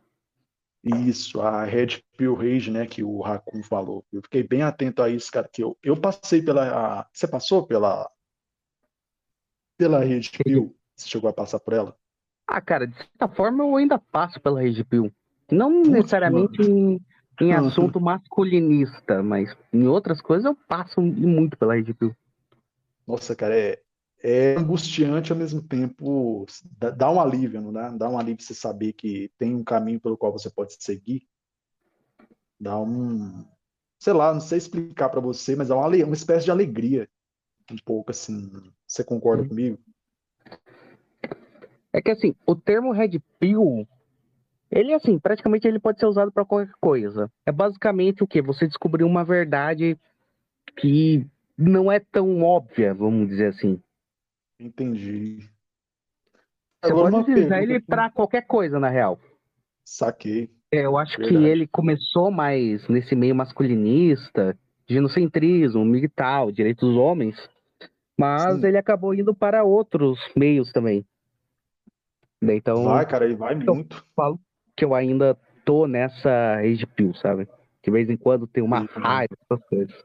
Isso, a Red Pill Rage, né, que o Raccoon falou. Eu fiquei bem atento a isso, cara, que eu, eu passei pela... a- Você passou pela... Pela Red Pill? Você chegou a passar por ela? Ah, cara, de certa forma eu ainda passo pela Red Pill. Não Putz, necessariamente em, em Uhum. assunto masculinista, mas em outras coisas eu passo muito pela Red Pill. Nossa, cara, é, é angustiante ao mesmo tempo, dá, dá um alívio, não dá? Dá um alívio você saber que tem um caminho pelo qual você pode seguir. Dá um, sei lá, não sei explicar pra você, mas é uma, uma espécie de alegria, um pouco assim. Você concorda comigo? É que assim, o termo Red Pill, ele assim, praticamente ele pode ser usado para qualquer coisa. É basicamente o quê? Você descobriu uma verdade que não é tão óbvia, vamos dizer assim. Entendi. Agora pode uma utilizar ele que- para qualquer coisa, na real. Saquei. É, Eu acho que Verdade. ele começou mais nesse meio masculinista, ginocentrismo, migtal, direitos dos homens, mas Sim. ele acabou indo para outros meios também. Daí, Então, Vai, cara, ele vai Então, muito. falo que eu ainda tô nessa rage pill, sabe? De vez em quando tem uma sim. raiva, essas coisas.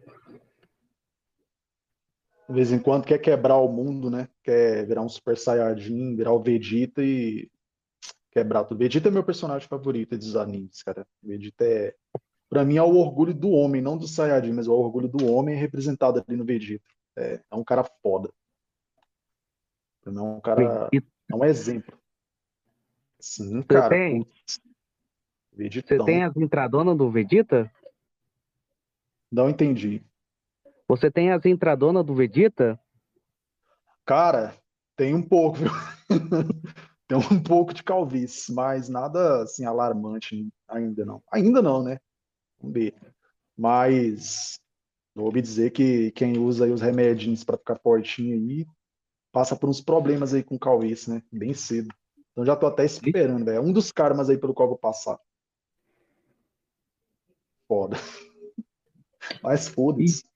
De vez em quando quer quebrar o mundo, né? Quer virar um Super Saiyajin, virar o Vegeta e quebrar tudo. Vegeta é meu personagem favorito dos animes, cara. Vegeta é, pra mim, é o orgulho do homem, não do Saiyajin, mas é o orgulho do homem representado ali no Vegeta. É, é um cara foda. Pra mim é um cara, Vegeta, é um exemplo. Sim, Você cara. tem-. Você tem as entradonas do Vegeta? Não entendi. Você tem as entradonas do Vegeta? Cara, tem um pouco, viu? Tem um pouco de calvície, mas nada assim alarmante ainda não. Ainda não, né? Vamos ver. Mas ouvi dizer que quem usa os remedinhos para ficar fortinho aí passa por uns problemas aí com Cauês, né? Bem cedo. Então já tô até esperando, velho. É um dos karmas aí pelo qual eu vou passar. Foda. Mas foda-se.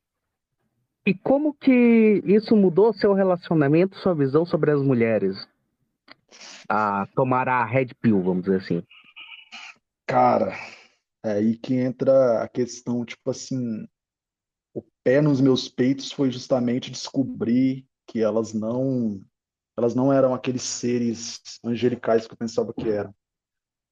E como que isso mudou seu relacionamento, sua visão sobre as mulheres? A tomar a Red Pill, vamos dizer assim. Cara, é aí que entra a questão, tipo assim, o pé nos meus peitos foi justamente descobrir que elas não elas não eram aqueles seres angelicais que eu pensava que eram.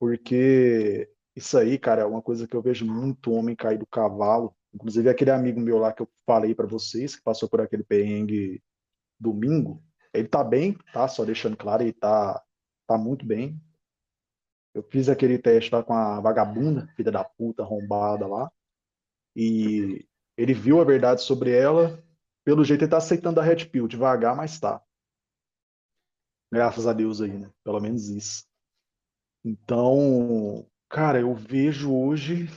Porque isso aí, cara, é uma coisa que eu vejo muito homem cair do cavalo. Inclusive aquele amigo meu lá que eu falei para vocês, que passou por aquele perrengue domingo, ele tá bem, tá? Só deixando claro, ele tá, tá muito bem. Eu fiz aquele teste lá com a vagabunda, filha da puta, arrombada lá. E ele viu a verdade sobre ela. Pelo jeito ele tá aceitando a Red Pill, devagar, mas tá. Graças a Deus aí, né? Pelo menos isso. Então, cara, eu vejo hoje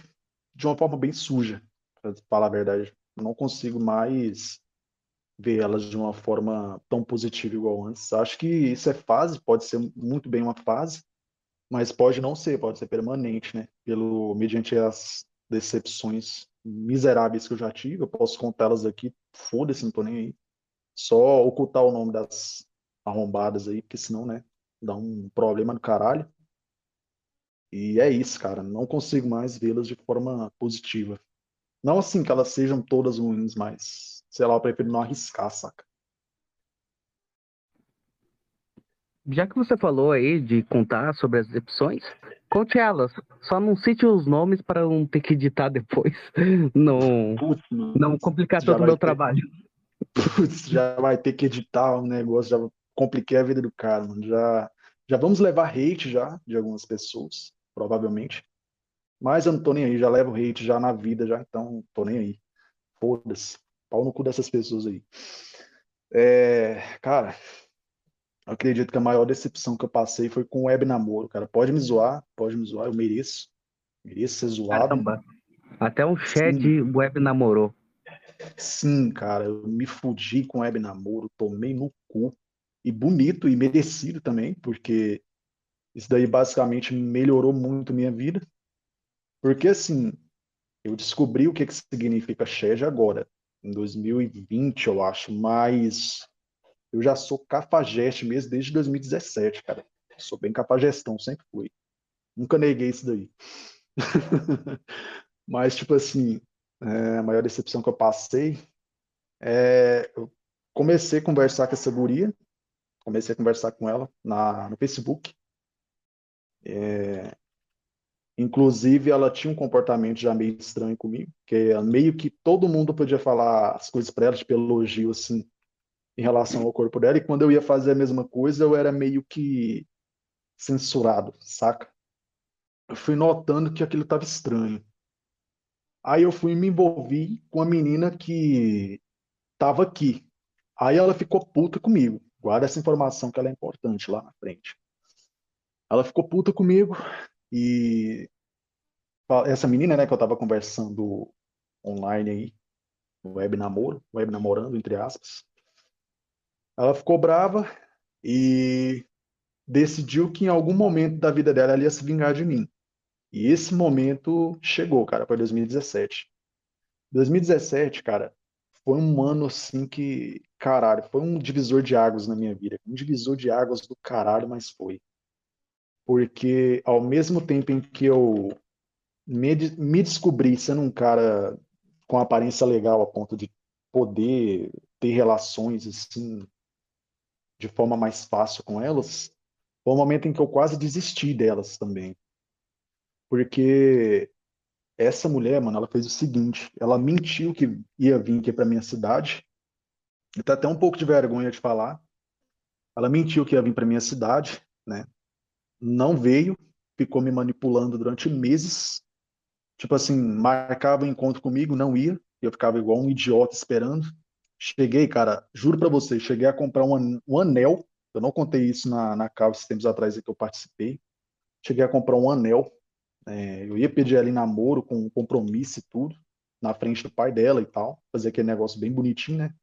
de uma forma bem suja, para falar a verdade. Não consigo mais ver elas de uma forma tão positiva igual antes. Acho que isso é fase, pode ser muito bem uma fase, mas pode não ser, pode ser permanente, né? Pelo mediante as decepções miseráveis que eu já tive, eu posso contá-las aqui, foda-se, não tô nem aí. Só ocultar o nome das arrombadas aí, porque senão, né, dá um problema no caralho. E é isso, cara. Não consigo mais vê-las de forma positiva. Não assim que elas sejam todas ruins, mas, sei lá, eu prefiro não arriscar, saca? Já que você falou aí de contar sobre as decepções, conte elas. Só não cite os nomes para não ter que editar depois. Não, Putz, não complicar Já todo o vai meu ter. trabalho. putz, já vai ter que editar um negócio, já compliquei a vida do cara, mano. Já, já vamos levar hate já de algumas pessoas, provavelmente. Mas eu não tô nem aí, já levo hate já na vida, já, então tô nem aí. Foda-se. Pau no cu dessas pessoas aí. É, cara, eu acredito que a maior decepção que eu passei foi com o web namoro, cara. Pode me zoar, pode me zoar, eu mereço. Mereço ser zoado. Caramba. Até um chat Sim. web namorou. Sim, cara, eu me fudi com web namoro, tomei no cu. E bonito e merecido também, porque isso daí basicamente melhorou muito minha vida. Porque assim, eu descobri o que que significa Shed agora, em 2020, eu acho, mas eu já sou cafajeste mesmo desde 2017, cara. Sou bem cafajestão, sempre fui. Nunca neguei isso daí. Mas, tipo assim, é, a maior decepção que eu passei é. Eu comecei a conversar com essa guria, comecei a conversar com ela na, no Facebook. É, inclusive, ela tinha um comportamento já meio estranho comigo, que meio que todo mundo podia falar as coisas para ela, tipo elogio, assim, em relação ao corpo dela, e quando eu ia fazer a mesma coisa, eu era meio que censurado, saca? Eu fui notando que aquilo estava estranho. Aí eu fui me envolvi com a menina que estava aqui. Aí ela ficou puta comigo. Guarda essa informação que ela é importante lá na frente. Ela ficou puta comigo e essa menina, né, que eu tava conversando online aí, web namoro, web namorando, entre aspas, ela ficou brava e decidiu que em algum momento da vida dela ela ia se vingar de mim. E esse momento chegou, cara, foi 2017. 2017, cara, foi um ano assim que, caralho, foi um divisor de águas na minha vida. Um divisor de águas do caralho, mas foi. Porque ao mesmo tempo em que eu me, me descobri sendo um cara com aparência legal a ponto de poder ter relações assim de forma mais fácil com elas, foi um momento em que eu quase desisti delas também. Porque essa mulher, mano, ela fez o seguinte, ela mentiu que ia vir aqui para minha cidade. E tá até um pouco de vergonha de falar. Ela mentiu que ia vir para minha cidade, né? Não veio, ficou me manipulando durante meses. Tipo assim, marcava um encontro comigo, não ia, eu ficava igual um idiota esperando. Cheguei, cara, juro para você, cheguei a comprar um, um anel. Eu não contei isso na, na causa esses tempos atrás que eu participei. Cheguei a comprar um anel é, eu ia pedir ela em namoro com compromisso e tudo, na frente do pai dela e tal, fazer aquele negócio bem bonitinho, né?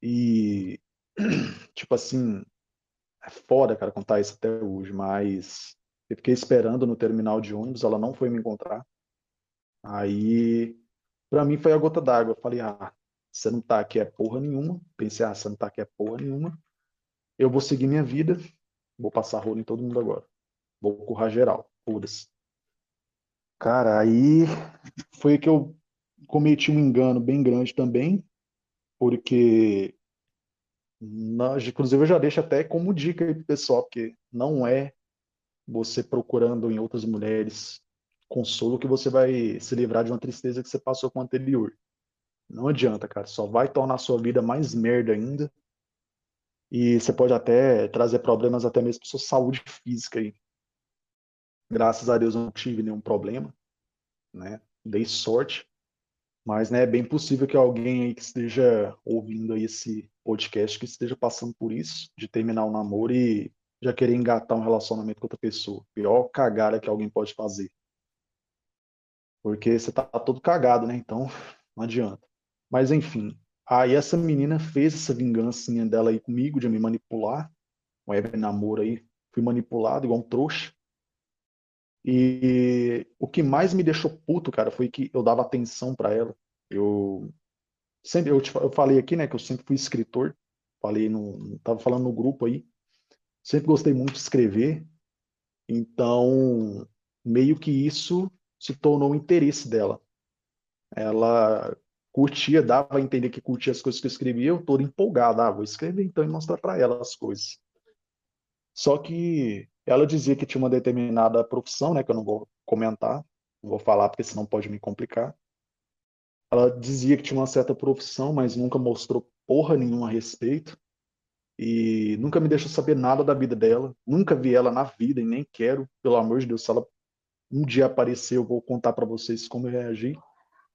E tipo assim, é foda, cara, contar isso até hoje, mas eu fiquei esperando no terminal de ônibus, ela não foi me encontrar. Aí, pra mim foi a gota d'água. Eu falei, ah, você não tá aqui é porra nenhuma. Pensei, ah, você não tá aqui é porra nenhuma. Eu vou seguir minha vida, vou passar rolo em todo mundo agora. Vou currar geral, foda-se. Cara, aí foi que eu cometi um engano bem grande também, porque, na- inclusive eu já deixo até como dica aí pro pessoal, porque não é você procurando em outras mulheres consolo que você vai se livrar de uma tristeza que você passou com a anterior. Não adianta, cara, só vai tornar a sua vida mais merda ainda. E você pode até trazer problemas até mesmo para sua saúde física aí. Graças a Deus eu não tive nenhum problema, né? Dei sorte. Mas, né, é bem possível que alguém aí que esteja ouvindo aí esse podcast que esteja passando por isso, de terminar um namoro e já querer engatar um relacionamento com outra pessoa. Pior cagada que alguém pode fazer. Porque você tá todo cagado, né? Então, não adianta. Mas enfim, aí essa menina fez essa vingancinha dela aí comigo, de me manipular. Um web namoro aí, fui manipulado igual um trouxa. E o que mais me deixou puto, cara, foi que eu dava atenção pra ela. Eu sempre, eu, te- eu falei aqui, né, que eu sempre fui escritor. Falei no, tava falando no grupo aí. Sempre gostei muito de escrever. Então, meio que isso se tornou um interesse dela. Ela curtia, dava a entender que curtia as coisas que eu escrevia, eu todo empolgado, ah, vou escrever então e mostrar pra ela as coisas. Só que ela dizia que tinha uma determinada profissão, né, que eu não vou comentar, não vou falar porque senão pode me complicar. Ela dizia que tinha uma certa profissão, mas nunca mostrou porra nenhuma a respeito. E nunca me deixou saber nada da vida dela. Nunca vi ela na vida e nem quero, pelo amor de Deus, se ela um dia aparecer, eu vou contar pra vocês como eu reagi.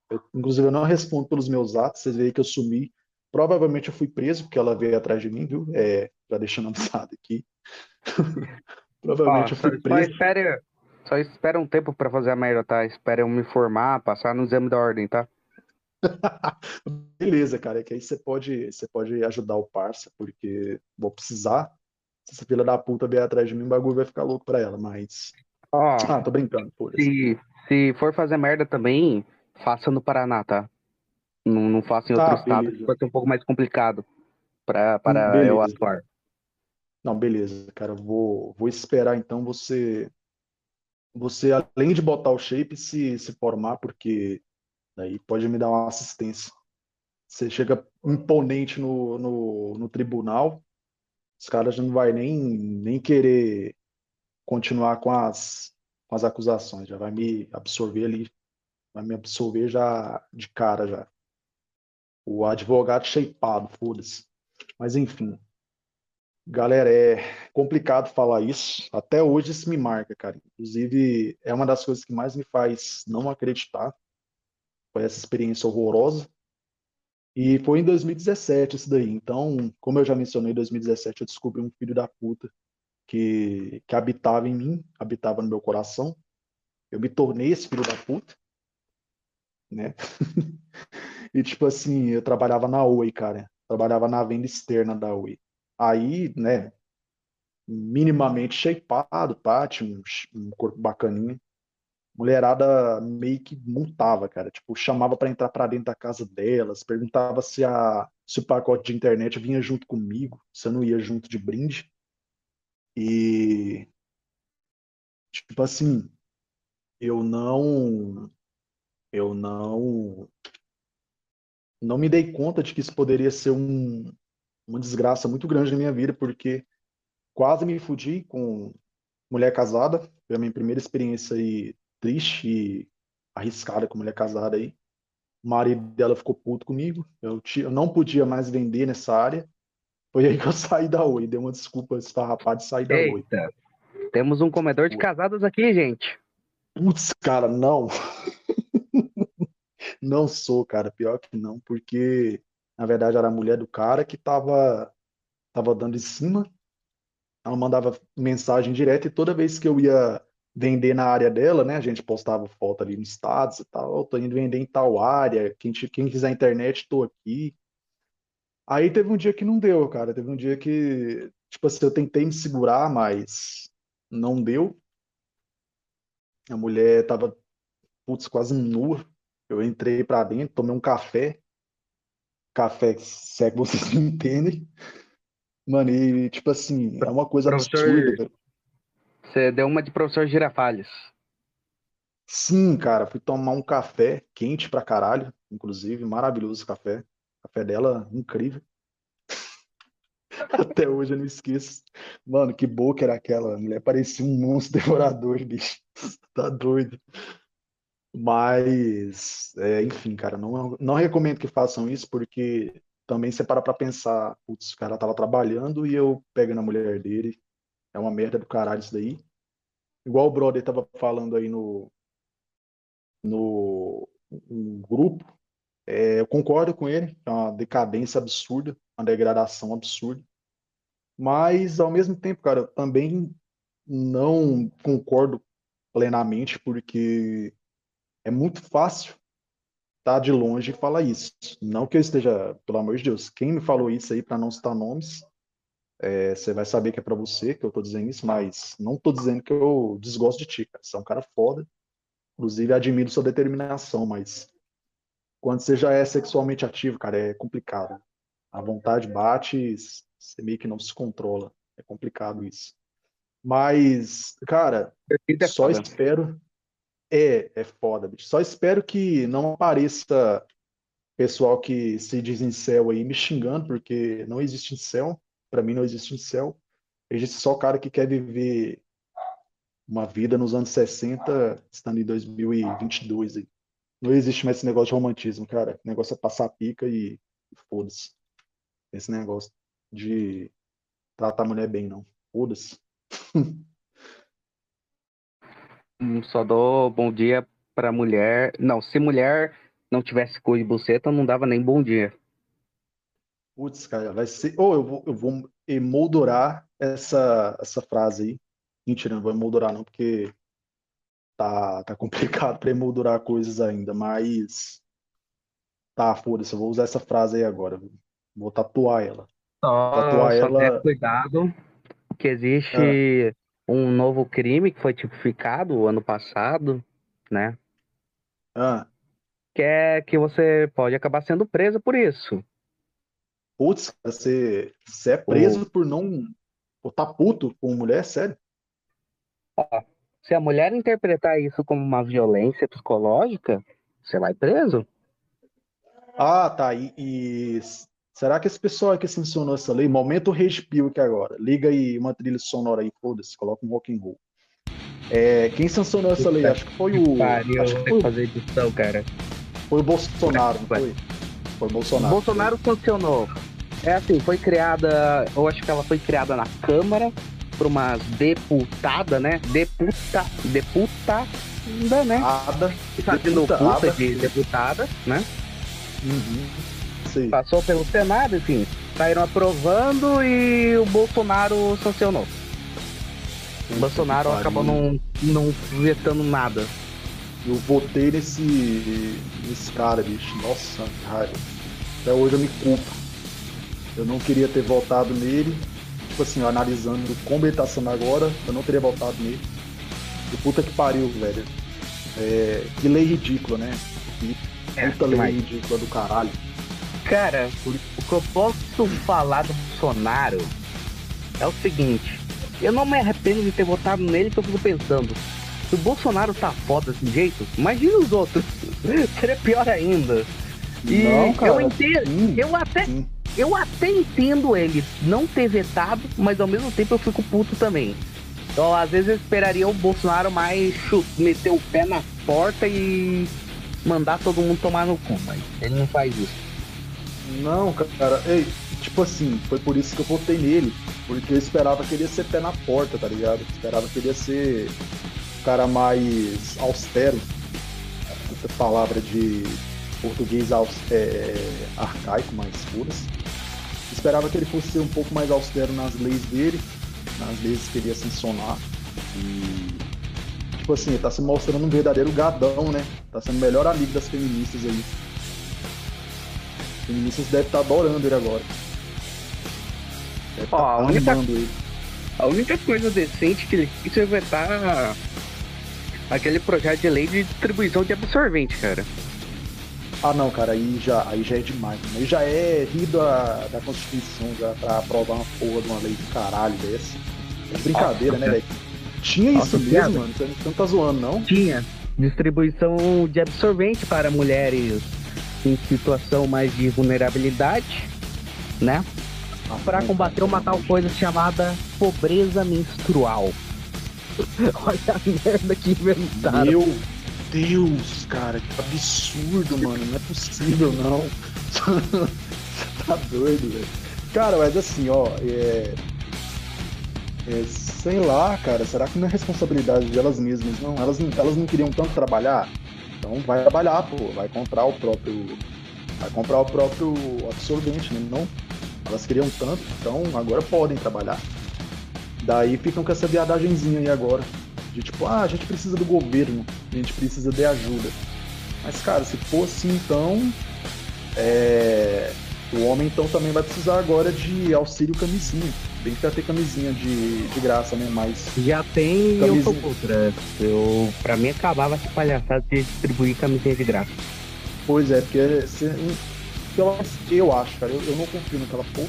Eu, inclusive, eu não respondo pelos meus atos, vocês veem que eu sumi. Provavelmente eu fui preso, porque ela veio atrás de mim, viu? É, já deixando avisado aqui. Ó, Provavelmente eu só, fui só preso. espere, só espera um tempo pra fazer a merda, tá? Espera eu me formar, passar no exame da ordem, tá? Beleza, cara, é que aí você pode, você pode ajudar o parça, porque vou precisar. Se essa filha da puta vier atrás de mim, o bagulho vai ficar louco pra ela, mas. Ó, Ah, tô brincando, se, se for fazer merda também, faça no Paraná, tá? Não, não faça em outro Tá, estado, beleza. que pode ser um pouco mais complicado pra, para Beleza. eu atuar. Não, beleza, cara, vou, vou esperar então você, você além de botar o shape, se, se formar, porque daí pode me dar uma assistência. Você chega imponente no, no, no tribunal, os caras já não vai nem, nem querer continuar com as, com as acusações, já vai me absorver ali, vai me absorver já de cara já. O advogado shapeado, foda-se. Mas enfim. Galera, é complicado falar isso. Até hoje isso me marca, cara. Inclusive, é uma das coisas que mais me faz não acreditar. Foi essa experiência horrorosa. E foi em 2017 isso daí. Então, como eu já mencionei, em 2017 eu descobri um filho da puta que, que habitava em mim, habitava no meu coração. Eu me tornei esse filho da puta, né? E tipo assim, eu trabalhava na Oi, cara. Trabalhava na venda externa da Oi. Aí, né, minimamente shapeado, pá, tinha um, um corpo bacaninha. Mulherada meio que montava, cara. Tipo, chamava pra entrar pra dentro da casa delas, perguntava se, a, se o pacote de internet vinha junto comigo, se eu não ia junto de brinde. E, tipo assim, eu não. Eu não. Não me dei conta de que isso poderia ser um, uma desgraça muito grande na minha vida, porque quase me fudi com mulher casada. Foi a minha primeira experiência aí triste e arriscada com mulher casada aí. O marido dela ficou puto comigo. Eu, eu não podia mais vender nessa área. Foi aí que eu saí da Oi. Dei uma desculpa esfarrapada de sair da Oi. Temos um comedor de casadas aqui, gente. Putz, cara, não. Não sou, cara. Pior que não, porque na verdade era a mulher do cara que tava, tava dando em cima. Ela mandava mensagem direta e toda vez que eu ia vender na área dela, né? A gente postava foto ali no status e tal. "Ó, tô indo vender em tal área. Quem, quem quiser internet, tô aqui. Aí teve um dia que não deu, cara. Teve um dia que, tipo assim, eu tentei me segurar, mas não deu. A mulher tava, putz, quase nua. Eu entrei pra dentro, tomei um café. Café, se é que vocês me entendem. Mano, e tipo assim, é uma coisa Professor- absurda. Você deu uma de professor Girafales. Sim, cara, fui tomar um café quente pra caralho, inclusive, maravilhoso café. Café dela, incrível. Até hoje eu não esqueço. Mano, que boca era aquela. A mulher parecia um monstro devorador, bicho. Tá doido. Mas, é, enfim, cara, não, não recomendo que façam isso, porque também você para pra pensar, putz, o cara tava trabalhando e eu pegando a mulher dele. É uma merda do caralho isso daí. Igual o brother tava falando aí no, no, no grupo, é, eu concordo com ele, é uma decadência absurda, uma degradação absurda. Mas, ao mesmo tempo, cara, eu também não concordo plenamente, porque é muito fácil estar de longe e falar isso. Não que eu esteja, pelo amor de Deus, quem me falou isso aí, para não citar nomes, é, você vai saber que é para você que eu tô dizendo isso, mas não tô dizendo que eu desgosto de ti, cara. Você é um cara foda. Inclusive, admiro sua determinação, mas quando você já é sexualmente ativo, cara, é complicado. A vontade bate, você meio que não se controla. É complicado isso. Mas, cara, é só espero. É, é foda, bicho. Só espero que não apareça pessoal que se diz em céu aí me xingando, porque não existe em céu. Pra mim não existe em céu. Existe só o cara que quer viver uma vida nos anos 60, estando em 2022 aí. Não existe mais esse negócio de romantismo, cara. O negócio é passar pica e, e foda-se. Esse negócio de tratar a mulher bem, não. Foda-se. Hum, Só dou bom dia pra mulher. Não, se mulher não tivesse cu de buceta, não dava nem bom dia. Putz, cara, vai ser. Ou eu vou, eu vou emoldurar essa, essa frase aí. Mentira, não vou emoldurar, não, porque tá, tá complicado pra emoldurar coisas ainda, mas. Tá, foda-se, eu vou usar essa frase aí agora. Vou tatuar ela. Só, Tatuar só ela- cuidado que existe um novo crime que foi tipificado ano passado, né? Ah, Que é que você pode acabar sendo preso por isso. putz, você, você é preso por não. Por tá puto com mulher, sério? Se a mulher interpretar isso como uma violência psicológica, você vai preso. Ah, tá. E, e será que esse pessoal que sancionou essa lei, momento pill aqui agora, liga aí uma trilha sonora aí, foda-se, coloca um rock and roll. É, quem sancionou essa lei? Acho que foi o, Pariu, acho que foi, fazer edição, cara. foi o Bolsonaro, não foi? Foi o Bolsonaro. Bolsonaro funcionou. É assim, foi criada, eu acho que ela foi criada na Câmara por umas deputada, né? Deputa, deputada, né? Ada. Deputada. puta de deputada, né? Uhum. Passou pelo Senado, enfim. Saíram aprovando e o Bolsonaro sancionou. O Bolsonaro acabou não, não vetando nada. Eu votei nesse, nesse cara, bicho. Nossa, que raiva. Até hoje eu me culpo. Eu não queria ter votado nele. Tipo assim, analisando como ele tá sendo agora, eu não teria votado nele. E puta que pariu, velho. É, que lei ridícula, né? Que puta lei demais. ridícula do caralho. Cara, o que eu posso falar do Bolsonaro é o seguinte: eu não me arrependo de ter votado nele, porque eu fico pensando, se o Bolsonaro tá foda desse jeito, imagina os outros. Seria pior ainda. E Não, cara. eu entendo, Sim, eu até, sim. eu até entendo ele não ter vetado, mas ao mesmo tempo eu fico puto também. Então, às vezes eu esperaria o Bolsonaro mais meter o pé na porta e mandar todo mundo tomar no cu, mas ele não faz isso. Não, cara, ei, tipo assim, foi por isso que eu votei nele, porque eu esperava que ele ia ser pé na porta, tá ligado? Eu esperava que ele ia ser o cara mais austero, essa palavra de português aus- é, arcaico, mais puras. Esperava que ele fosse ser um pouco mais austero nas leis dele, nas leis que ele ia sancionar. E, tipo assim, ele tá se mostrando um verdadeiro gadão, né? Tá sendo o melhor amigo das feministas aí. Feministas devem estar adorando ele agora. Deve Ó, estar a única- ele. A única coisa decente que ele quis vetar aquele projeto de lei de distribuição de absorvente, cara. Ah não, cara, aí já, aí já é demais. Aí já é rir da, da Constituição já pra aprovar uma porra de uma lei do caralho dessa. É brincadeira, Nossa, né, velho? Tinha Nossa, isso mesmo, mano. Você não tá zoando, não? Tinha distribuição de absorvente para mulheres em situação mais de vulnerabilidade, né? Para combater uma tal coisa chamada pobreza menstrual. Olha a merda que inventaram. Meu Deus, cara, que absurdo, mano. Não é possível, não. Você tá doido, velho. Cara, mas assim, ó, é... é, Sei lá, cara, será que não é responsabilidade delas mesmas, não? Elas não, elas não queriam tanto trabalhar? Então vai trabalhar, pô, vai comprar o próprio. Vai comprar o próprio absorvente, né? Não? Elas queriam tanto, então agora podem trabalhar. Daí ficam com essa viadagenzinha aí agora. De tipo, ah, a gente precisa do governo, a gente precisa de ajuda. Mas, cara, se for assim, então. é, O homem então também vai precisar agora de auxílio camisinha. Bem que vai ter camisinha de, de graça, né? Mas. Já tem e eu sou Camisinha. contra. Eu, pra mim acabava essa palhaçada de distribuir camisinha de graça. Pois é, porque você- pelo menos eu acho, cara, eu, eu não confio naquela porra,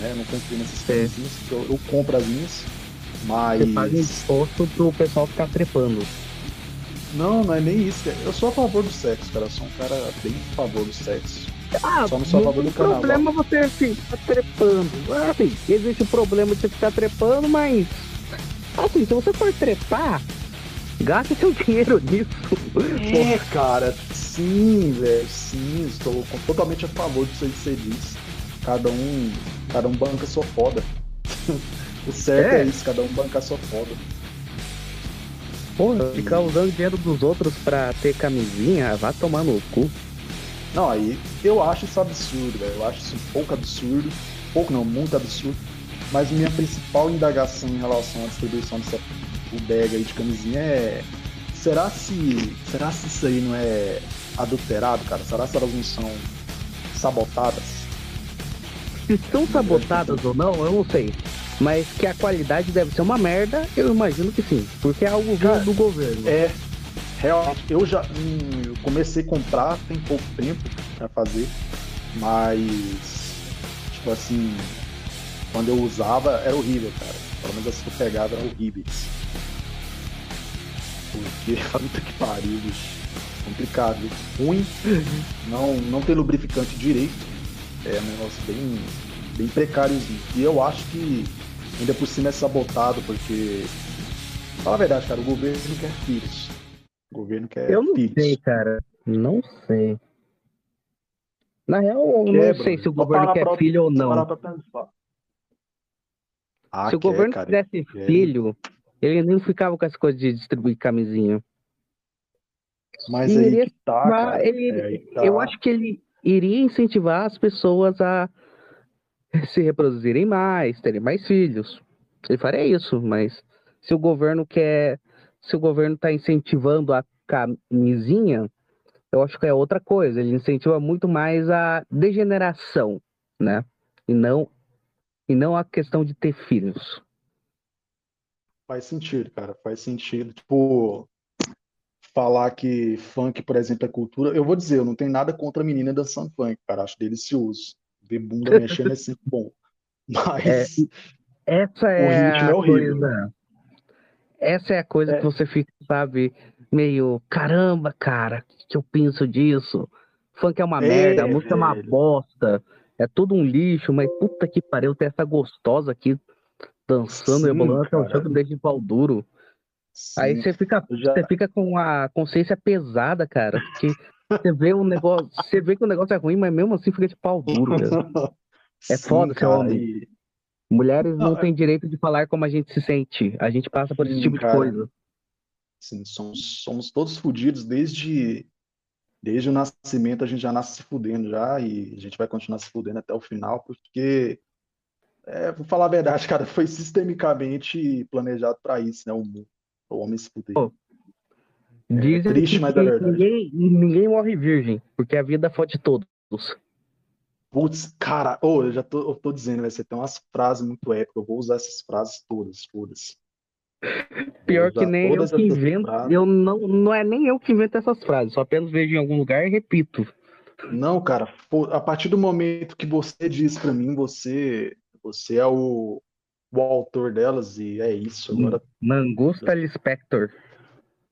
né? Eu não confio nessas É. camisinhas, eu, eu compro as minhas. Mas. Você paga imposto pro pessoal ficar trepando. Não, não é nem isso. cara. Eu sou a favor do sexo, cara. Eu sou um cara bem a favor do sexo. Ah, Só a favor do carnaval. problema é você ficar trepando. Ah, Assim, existe o problema de você ficar trepando, mas. Assim, se você for trepar, gaste seu dinheiro nisso. É, cara, sim, velho, sim, estou totalmente a favor disso aí que você disse. Cada um, cada um banca sua foda. o certo é. É. isso, cada um banca sua foda. Porra, ficar usando dinheiro dos outros pra ter camisinha, vá tomar no cu. Não, aí eu acho isso absurdo, velho. Eu acho isso um pouco absurdo. Pouco não, muito absurdo. Mas minha principal indagação em relação à distribuição dessa bodega aí de camisinha é. Será se. Será se isso aí não é adulterado, cara? Será se elas não são sabotadas? Se são sabotadas ou não, eu não sei. Mas que a qualidade deve ser uma merda, eu imagino que sim. Porque é algo Cara, do governo. É, realmente, eu já hum, eu comecei a comprar tem pouco tempo pra fazer, mas tipo assim, quando eu usava era horrível, cara. Pelo menos as que eu pegava eram horríveis. Porque puta que pariu, bicho. Complicado, ruim, não, não ter lubrificante direito, é um negócio bem, bem precáriozinho. E eu acho que ainda por cima é sabotado, porque Fala a verdade, cara, o governo quer filhos. O governo quer eu não sei, cara. Não sei. Na real, eu não Quebra, sei se o vou governo quer pra- filho ou não. Ah, se o quer, governo cara. quisesse quer. filho, ele nem ficava com essa coisa de distribuir camisinha. Mas Ele aí iria que tá, ele, É aí que tá. Eu acho que ele iria incentivar as pessoas a se reproduzirem mais, terem mais filhos. Ele faria isso, mas se o governo quer, se o governo está incentivando a camisinha, eu acho que é outra coisa. Ele incentiva muito mais a degeneração, né? E não e não a questão de ter filhos. Faz sentido, cara, faz sentido. Tipo, falar que funk, por exemplo, é cultura. Eu vou dizer, eu não tenho nada contra a menina dançando funk, cara, acho delicioso. Ver bunda mexendo é sempre bom. Mas, Essa é ritmo a é horrível. coisa. Essa é a coisa É. que você fica, sabe, meio, caramba, cara, o que que eu penso disso? Funk é uma É, merda, a música é uma bosta, é tudo um lixo, mas puta que pariu, tem essa gostosa aqui dançando, Sim, rebolando chão desde pau duro. Aí sim, você fica, já- você fica com a consciência pesada, cara, porque você vê um negócio, você vê que o negócio é ruim, mas mesmo assim fica de pau duro, cara. É foda cara, homem. e- Mulheres não Não, é- têm direito de falar como a gente se sente. A gente passa por esse Sim, tipo de cara. coisa. Assim, somos, somos todos fodidos desde, desde o nascimento, a gente já nasce se fudendo já e a gente vai continuar se fudendo até o final, porque, é, vou falar a verdade, cara, foi sistemicamente planejado para isso, né? O, o homem se fuder. Pô, Dizem triste, que mas é verdade. ninguém, ninguém morre virgem, porque a vida fode todos. Putz, cara, ô, eu já tô, eu tô dizendo, vai ser tem umas frases muito épicas. Eu vou usar essas frases todas, foda-se. Pior que nem eu todas que invento, frases. eu não, não é nem eu que invento essas frases, só apenas vejo em algum lugar e repito. Não, cara, a partir do momento que você diz pra mim, você, você é o, o autor delas e é isso. Agora, Mangusta Lispector.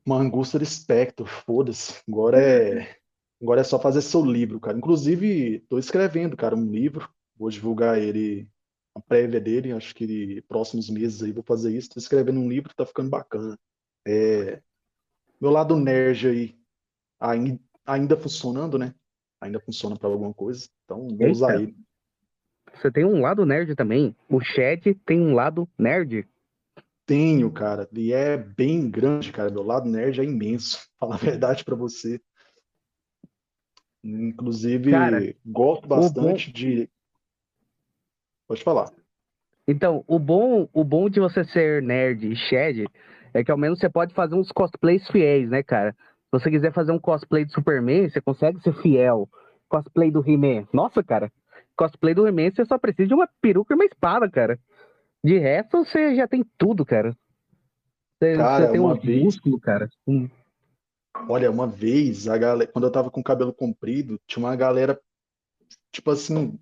Mangusta de Spector, foda-se. Agora é, agora é só fazer seu livro, cara. Inclusive, tô escrevendo, cara, um livro. Vou divulgar ele, a prévia dele, acho que próximos meses aí vou fazer isso. Tô escrevendo um livro, tá ficando bacana. É, meu lado nerd aí ainda, ainda funcionando, né? Ainda funciona pra alguma coisa, então vou usar ele. Você tem um lado nerd também. O Shed tem um lado nerd. Tenho, cara, e é bem grande, cara. Meu lado nerd é imenso, falar a verdade pra você. Inclusive, Cara, gosto bastante de. Pode falar. Então, o bom, o bom de você ser nerd e Shed é que ao menos você pode fazer uns cosplays fiéis, né, cara? Se você quiser fazer um cosplay do Superman, você consegue ser fiel. Cosplay do He-Man. Nossa, cara. Cosplay do He-Man, você só precisa de uma peruca e uma espada, cara. De resto, você já tem tudo, cara. Você, Cara, você tem um vez- músculo, cara. Um- Olha, uma vez, a galera, quando eu tava com o cabelo comprido, tinha uma galera, tipo assim,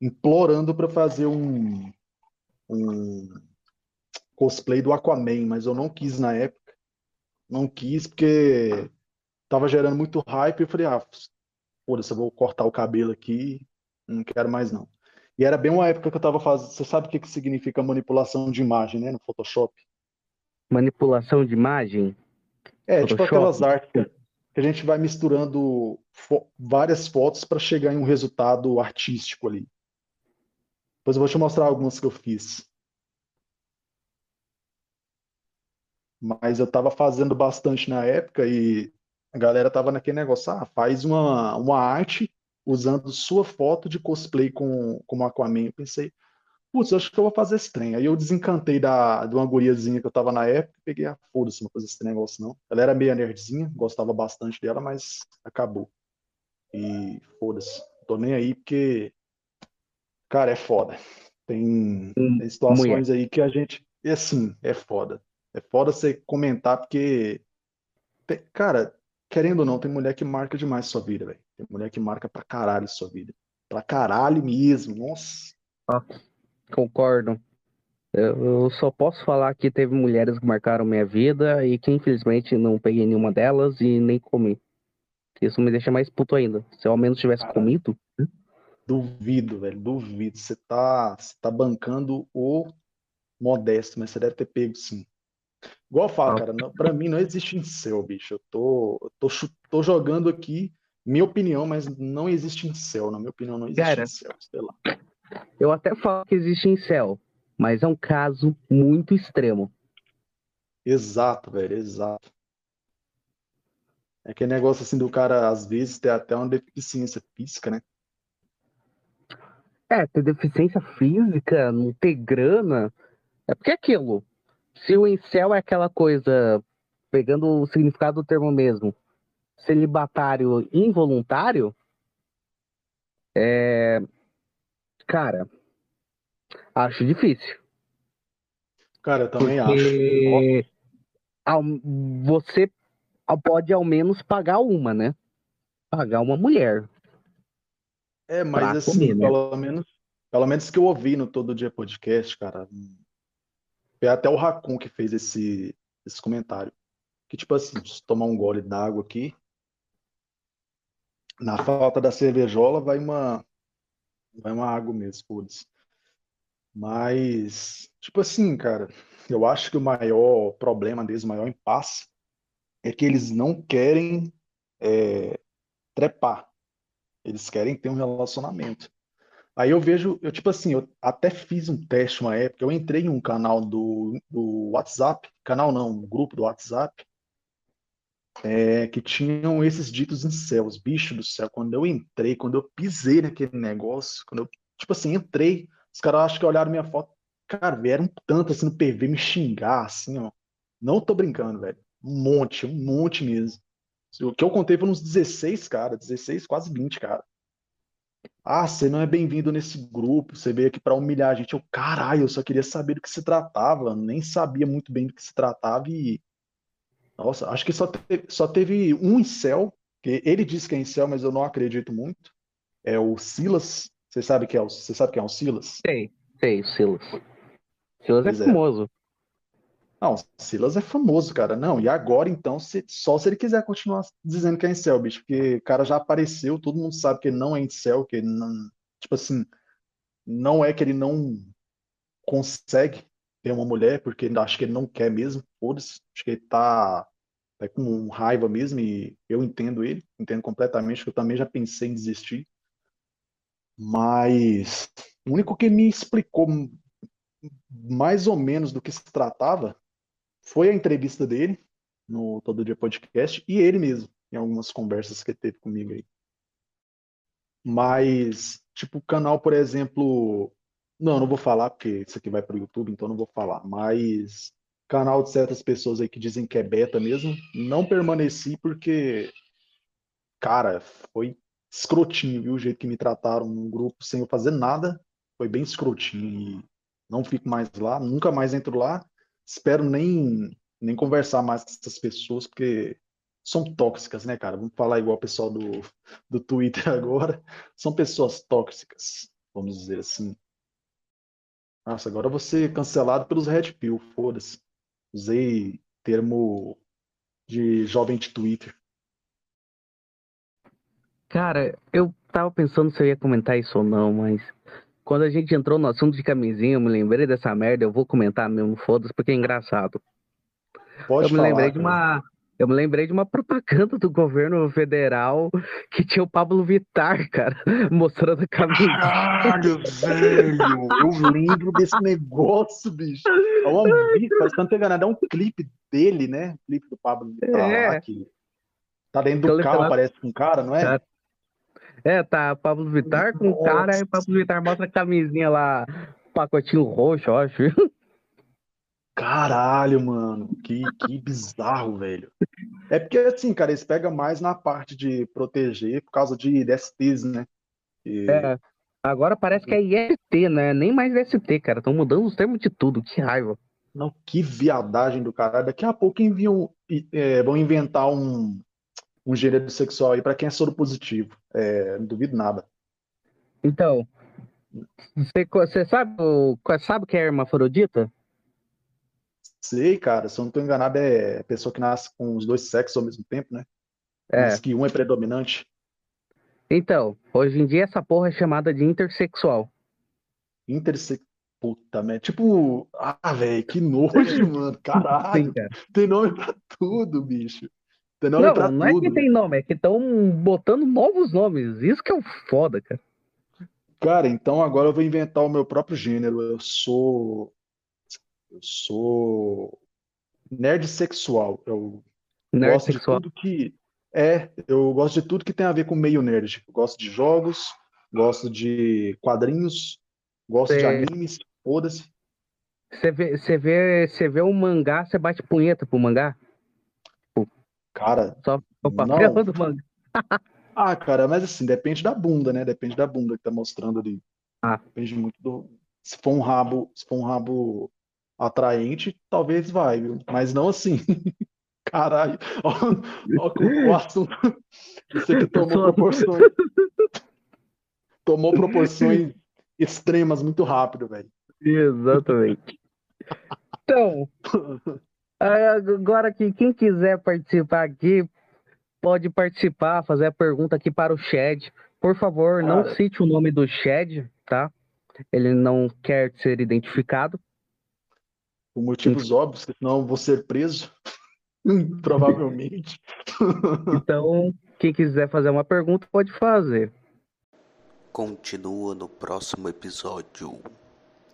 implorando pra fazer um, um cosplay do Aquaman, mas eu não quis na época. Não quis porque tava gerando muito hype e eu falei, ah, foda-se, eu vou cortar o cabelo aqui, não quero mais não. E era bem uma época que eu tava fazendo. Você sabe o que que significa manipulação de imagem, né, no Photoshop? manipulação de imagem. É, tipo Photoshop. aquelas artes que a gente vai misturando fo- várias fotos para chegar em um resultado artístico ali. Depois eu vou te mostrar algumas que eu fiz. Mas eu estava fazendo bastante na época e a galera tava naquele negócio, ah, faz uma, uma arte usando sua foto de cosplay com, como Aquaman. Eu pensei, putz, eu acho que eu vou fazer esse trem. Aí eu desencantei da, de uma guriazinha que eu tava na época e peguei, ah, foda-se, não vou fazer esse negócio não. Ela era meio nerdzinha, gostava bastante dela, mas acabou. E foda-se, tô nem aí porque, cara, é foda. Tem, Hum, tem situações aí que a gente, e assim, é foda. É foda você comentar porque, cara, querendo ou não, tem mulher que marca demais sua vida, velho. Tem mulher que marca pra caralho sua vida. Pra caralho mesmo, nossa. Concordo. Eu, só posso falar que teve mulheres que marcaram minha vida e que infelizmente não peguei nenhuma delas e nem comi. Isso me deixa mais puto ainda. Se eu ao menos tivesse Caralho. comido, Duvido, velho, duvido. Você tá, você tá bancando o modesto, mas você deve ter pego sim. Igual eu falo, Ah. cara, não, pra mim não existe incel, bicho. Eu tô, eu tô, tô jogando aqui minha opinião, mas não existe incel. Na minha opinião, não existe Cara. incel. Sei lá. Eu até falo que existe incel, mas é um caso muito extremo. Exato, velho, exato. É aquele negócio assim do cara, às vezes, ter até uma deficiência física, né? É, ter deficiência física, não ter grana. É porque é aquilo. Se o incel é aquela coisa, pegando o significado do termo mesmo, celibatário involuntário, é. Cara, acho difícil. Cara, eu também acho. Porque ao- você pode ao menos pagar uma, né? Pagar uma mulher. É, mas pra assim, comer, né? pelo menos, pelo menos que eu ouvi no Todo Dia Podcast, cara, foi até o Racon que fez esse, esse comentário. Que tipo assim, tomar um gole d'água aqui, na falta da cervejola vai uma, vai uma água mesmo, foda-se. Mas, tipo assim, cara, eu acho que o maior problema deles, o maior impasse, é que eles não querem é, trepar. Eles querem ter um relacionamento. Aí eu vejo, eu tipo assim, eu até fiz um teste uma época, eu entrei em um canal do, do WhatsApp, canal não, um grupo do WhatsApp, é, que tinham esses ditos incels, bicho do céu, quando eu entrei, quando eu pisei naquele negócio, quando eu, tipo assim, entrei, os caras acho que olharam minha foto, cara, vieram tanto assim no PV me xingar, assim, ó, não tô brincando, velho, um monte, um monte mesmo. O que eu contei foram uns 16, cara, 16, quase 20, cara. Ah, você não é bem-vindo nesse grupo, você veio aqui para humilhar a gente. Eu, caralho, eu só queria saber do que se tratava, nem sabia muito bem do que se tratava e. Nossa, acho que só teve, só teve um incel, que ele disse que é incel, mas eu não acredito muito. É o Silas. Você sabe que é o, você sabe quem é o Silas? Sei, sei, o Silas. Silas é Pois é. famoso. Não, Silas é famoso, cara. Não, e agora então, se- só se ele quiser continuar dizendo que é incel, bicho, porque o cara já apareceu, todo mundo sabe que ele não é incel, que ele não, tipo assim, não é que ele não consegue ter uma mulher, porque acho que ele não quer mesmo, foda-se, acho que ele tá, tá com raiva mesmo, e eu entendo ele, entendo completamente, que eu também já pensei em desistir, mas o único que me explicou mais ou menos do que se tratava foi a entrevista dele no Todo Dia Podcast e ele mesmo, em algumas conversas que teve comigo aí. Mas, tipo, o canal, por exemplo, não, não vou falar porque isso aqui vai para o YouTube, então não vou falar, mas canal de certas pessoas aí que dizem que é beta mesmo, não permaneci porque, cara, foi escrotinho, viu? O jeito que me trataram no grupo sem eu fazer nada, foi bem escrotinho e não fico mais lá, nunca mais entro lá. Espero nem, nem conversar mais com essas pessoas, porque são tóxicas, né, cara? Vamos falar igual o pessoal do, do Twitter agora. São pessoas tóxicas, vamos dizer assim. Nossa, agora eu vou ser cancelado pelos Red Pill, foda-se. Usei termo de jovem de Twitter. Cara, eu tava pensando se eu ia comentar isso ou não, mas quando a gente entrou no assunto de camisinha, eu me lembrei dessa merda, eu vou comentar mesmo, foda-se, porque é engraçado. Pode eu me falar, lembrei de cara. uma. Eu me lembrei de uma propaganda do governo federal que tinha o Pablo Vittar, cara, mostrando a camisa. Caralho, velho! Eu lembro desse negócio, bicho. É eu não tô enganado, é um clipe dele, né? clipe do Pablo Vittar É. lá, que tá dentro do carro, lá- parece com um cara, não é? Tá. É, tá Pablo Vittar com o cara, aí o Pablo Vittar mostra a camisinha lá, pacotinho roxo, eu acho. Caralho, mano, que, que bizarro, velho. É porque, assim, cara, eles pegam mais na parte de proteger por causa de DSTs, né? E- É. Agora parece que é IST, né? Nem mais ST, cara. Estão mudando os termos de tudo, que raiva. Não, que viadagem do caralho. Daqui a pouco enviam, é, vão inventar um, um gênero sexual aí pra quem é soro positivo. É, não duvido nada. Então, você, sabe, sabe o que é hermafrodita? Sei, cara, se eu não tô enganado, é pessoa que nasce com os dois sexos ao mesmo tempo, né? É. Mas que um é predominante. Então, hoje em dia essa porra é chamada de intersexual. Intersex... Puta merda. Tipo, ah, velho, que nojo, mano. Caralho. Sim, cara. Tem nome pra tudo, bicho. Tem nome Não, pra não é tudo. que tem nome, é que estão botando novos nomes. Isso que é o foda, cara. Cara, então agora eu vou inventar o meu próprio gênero. Eu sou. Eu sou. Nerd sexual. Eu Nerd gosto de sexual. tudo que. É, eu gosto de tudo que tem a ver com meio nerd. Eu gosto de jogos, gosto de quadrinhos, gosto de animes, foda-se. Você vê, você vê, você vê um mangá, você bate punheta pro mangá? Cara, Só o Não. papel do mangá. ah, cara, mas assim, depende da bunda, né? Depende da bunda que tá mostrando ali. Ah. Depende muito do. Se for um rabo, se for um rabo atraente, talvez vai, viu? Mas não assim. Caralho, ó, ó, o assunto. Isso aqui tomou proporções. Tomou proporções extremas muito rápido, velho. Exatamente. Então, agora que quem quiser participar aqui, pode participar, fazer a pergunta aqui para o Shed. Por favor, não Cara. cite o nome do Shed, tá? Ele não quer ser identificado. Por motivos óbvios, que senão eu vou ser preso. Provavelmente. Então, quem quiser fazer uma pergunta, pode fazer. Continua no próximo episódio.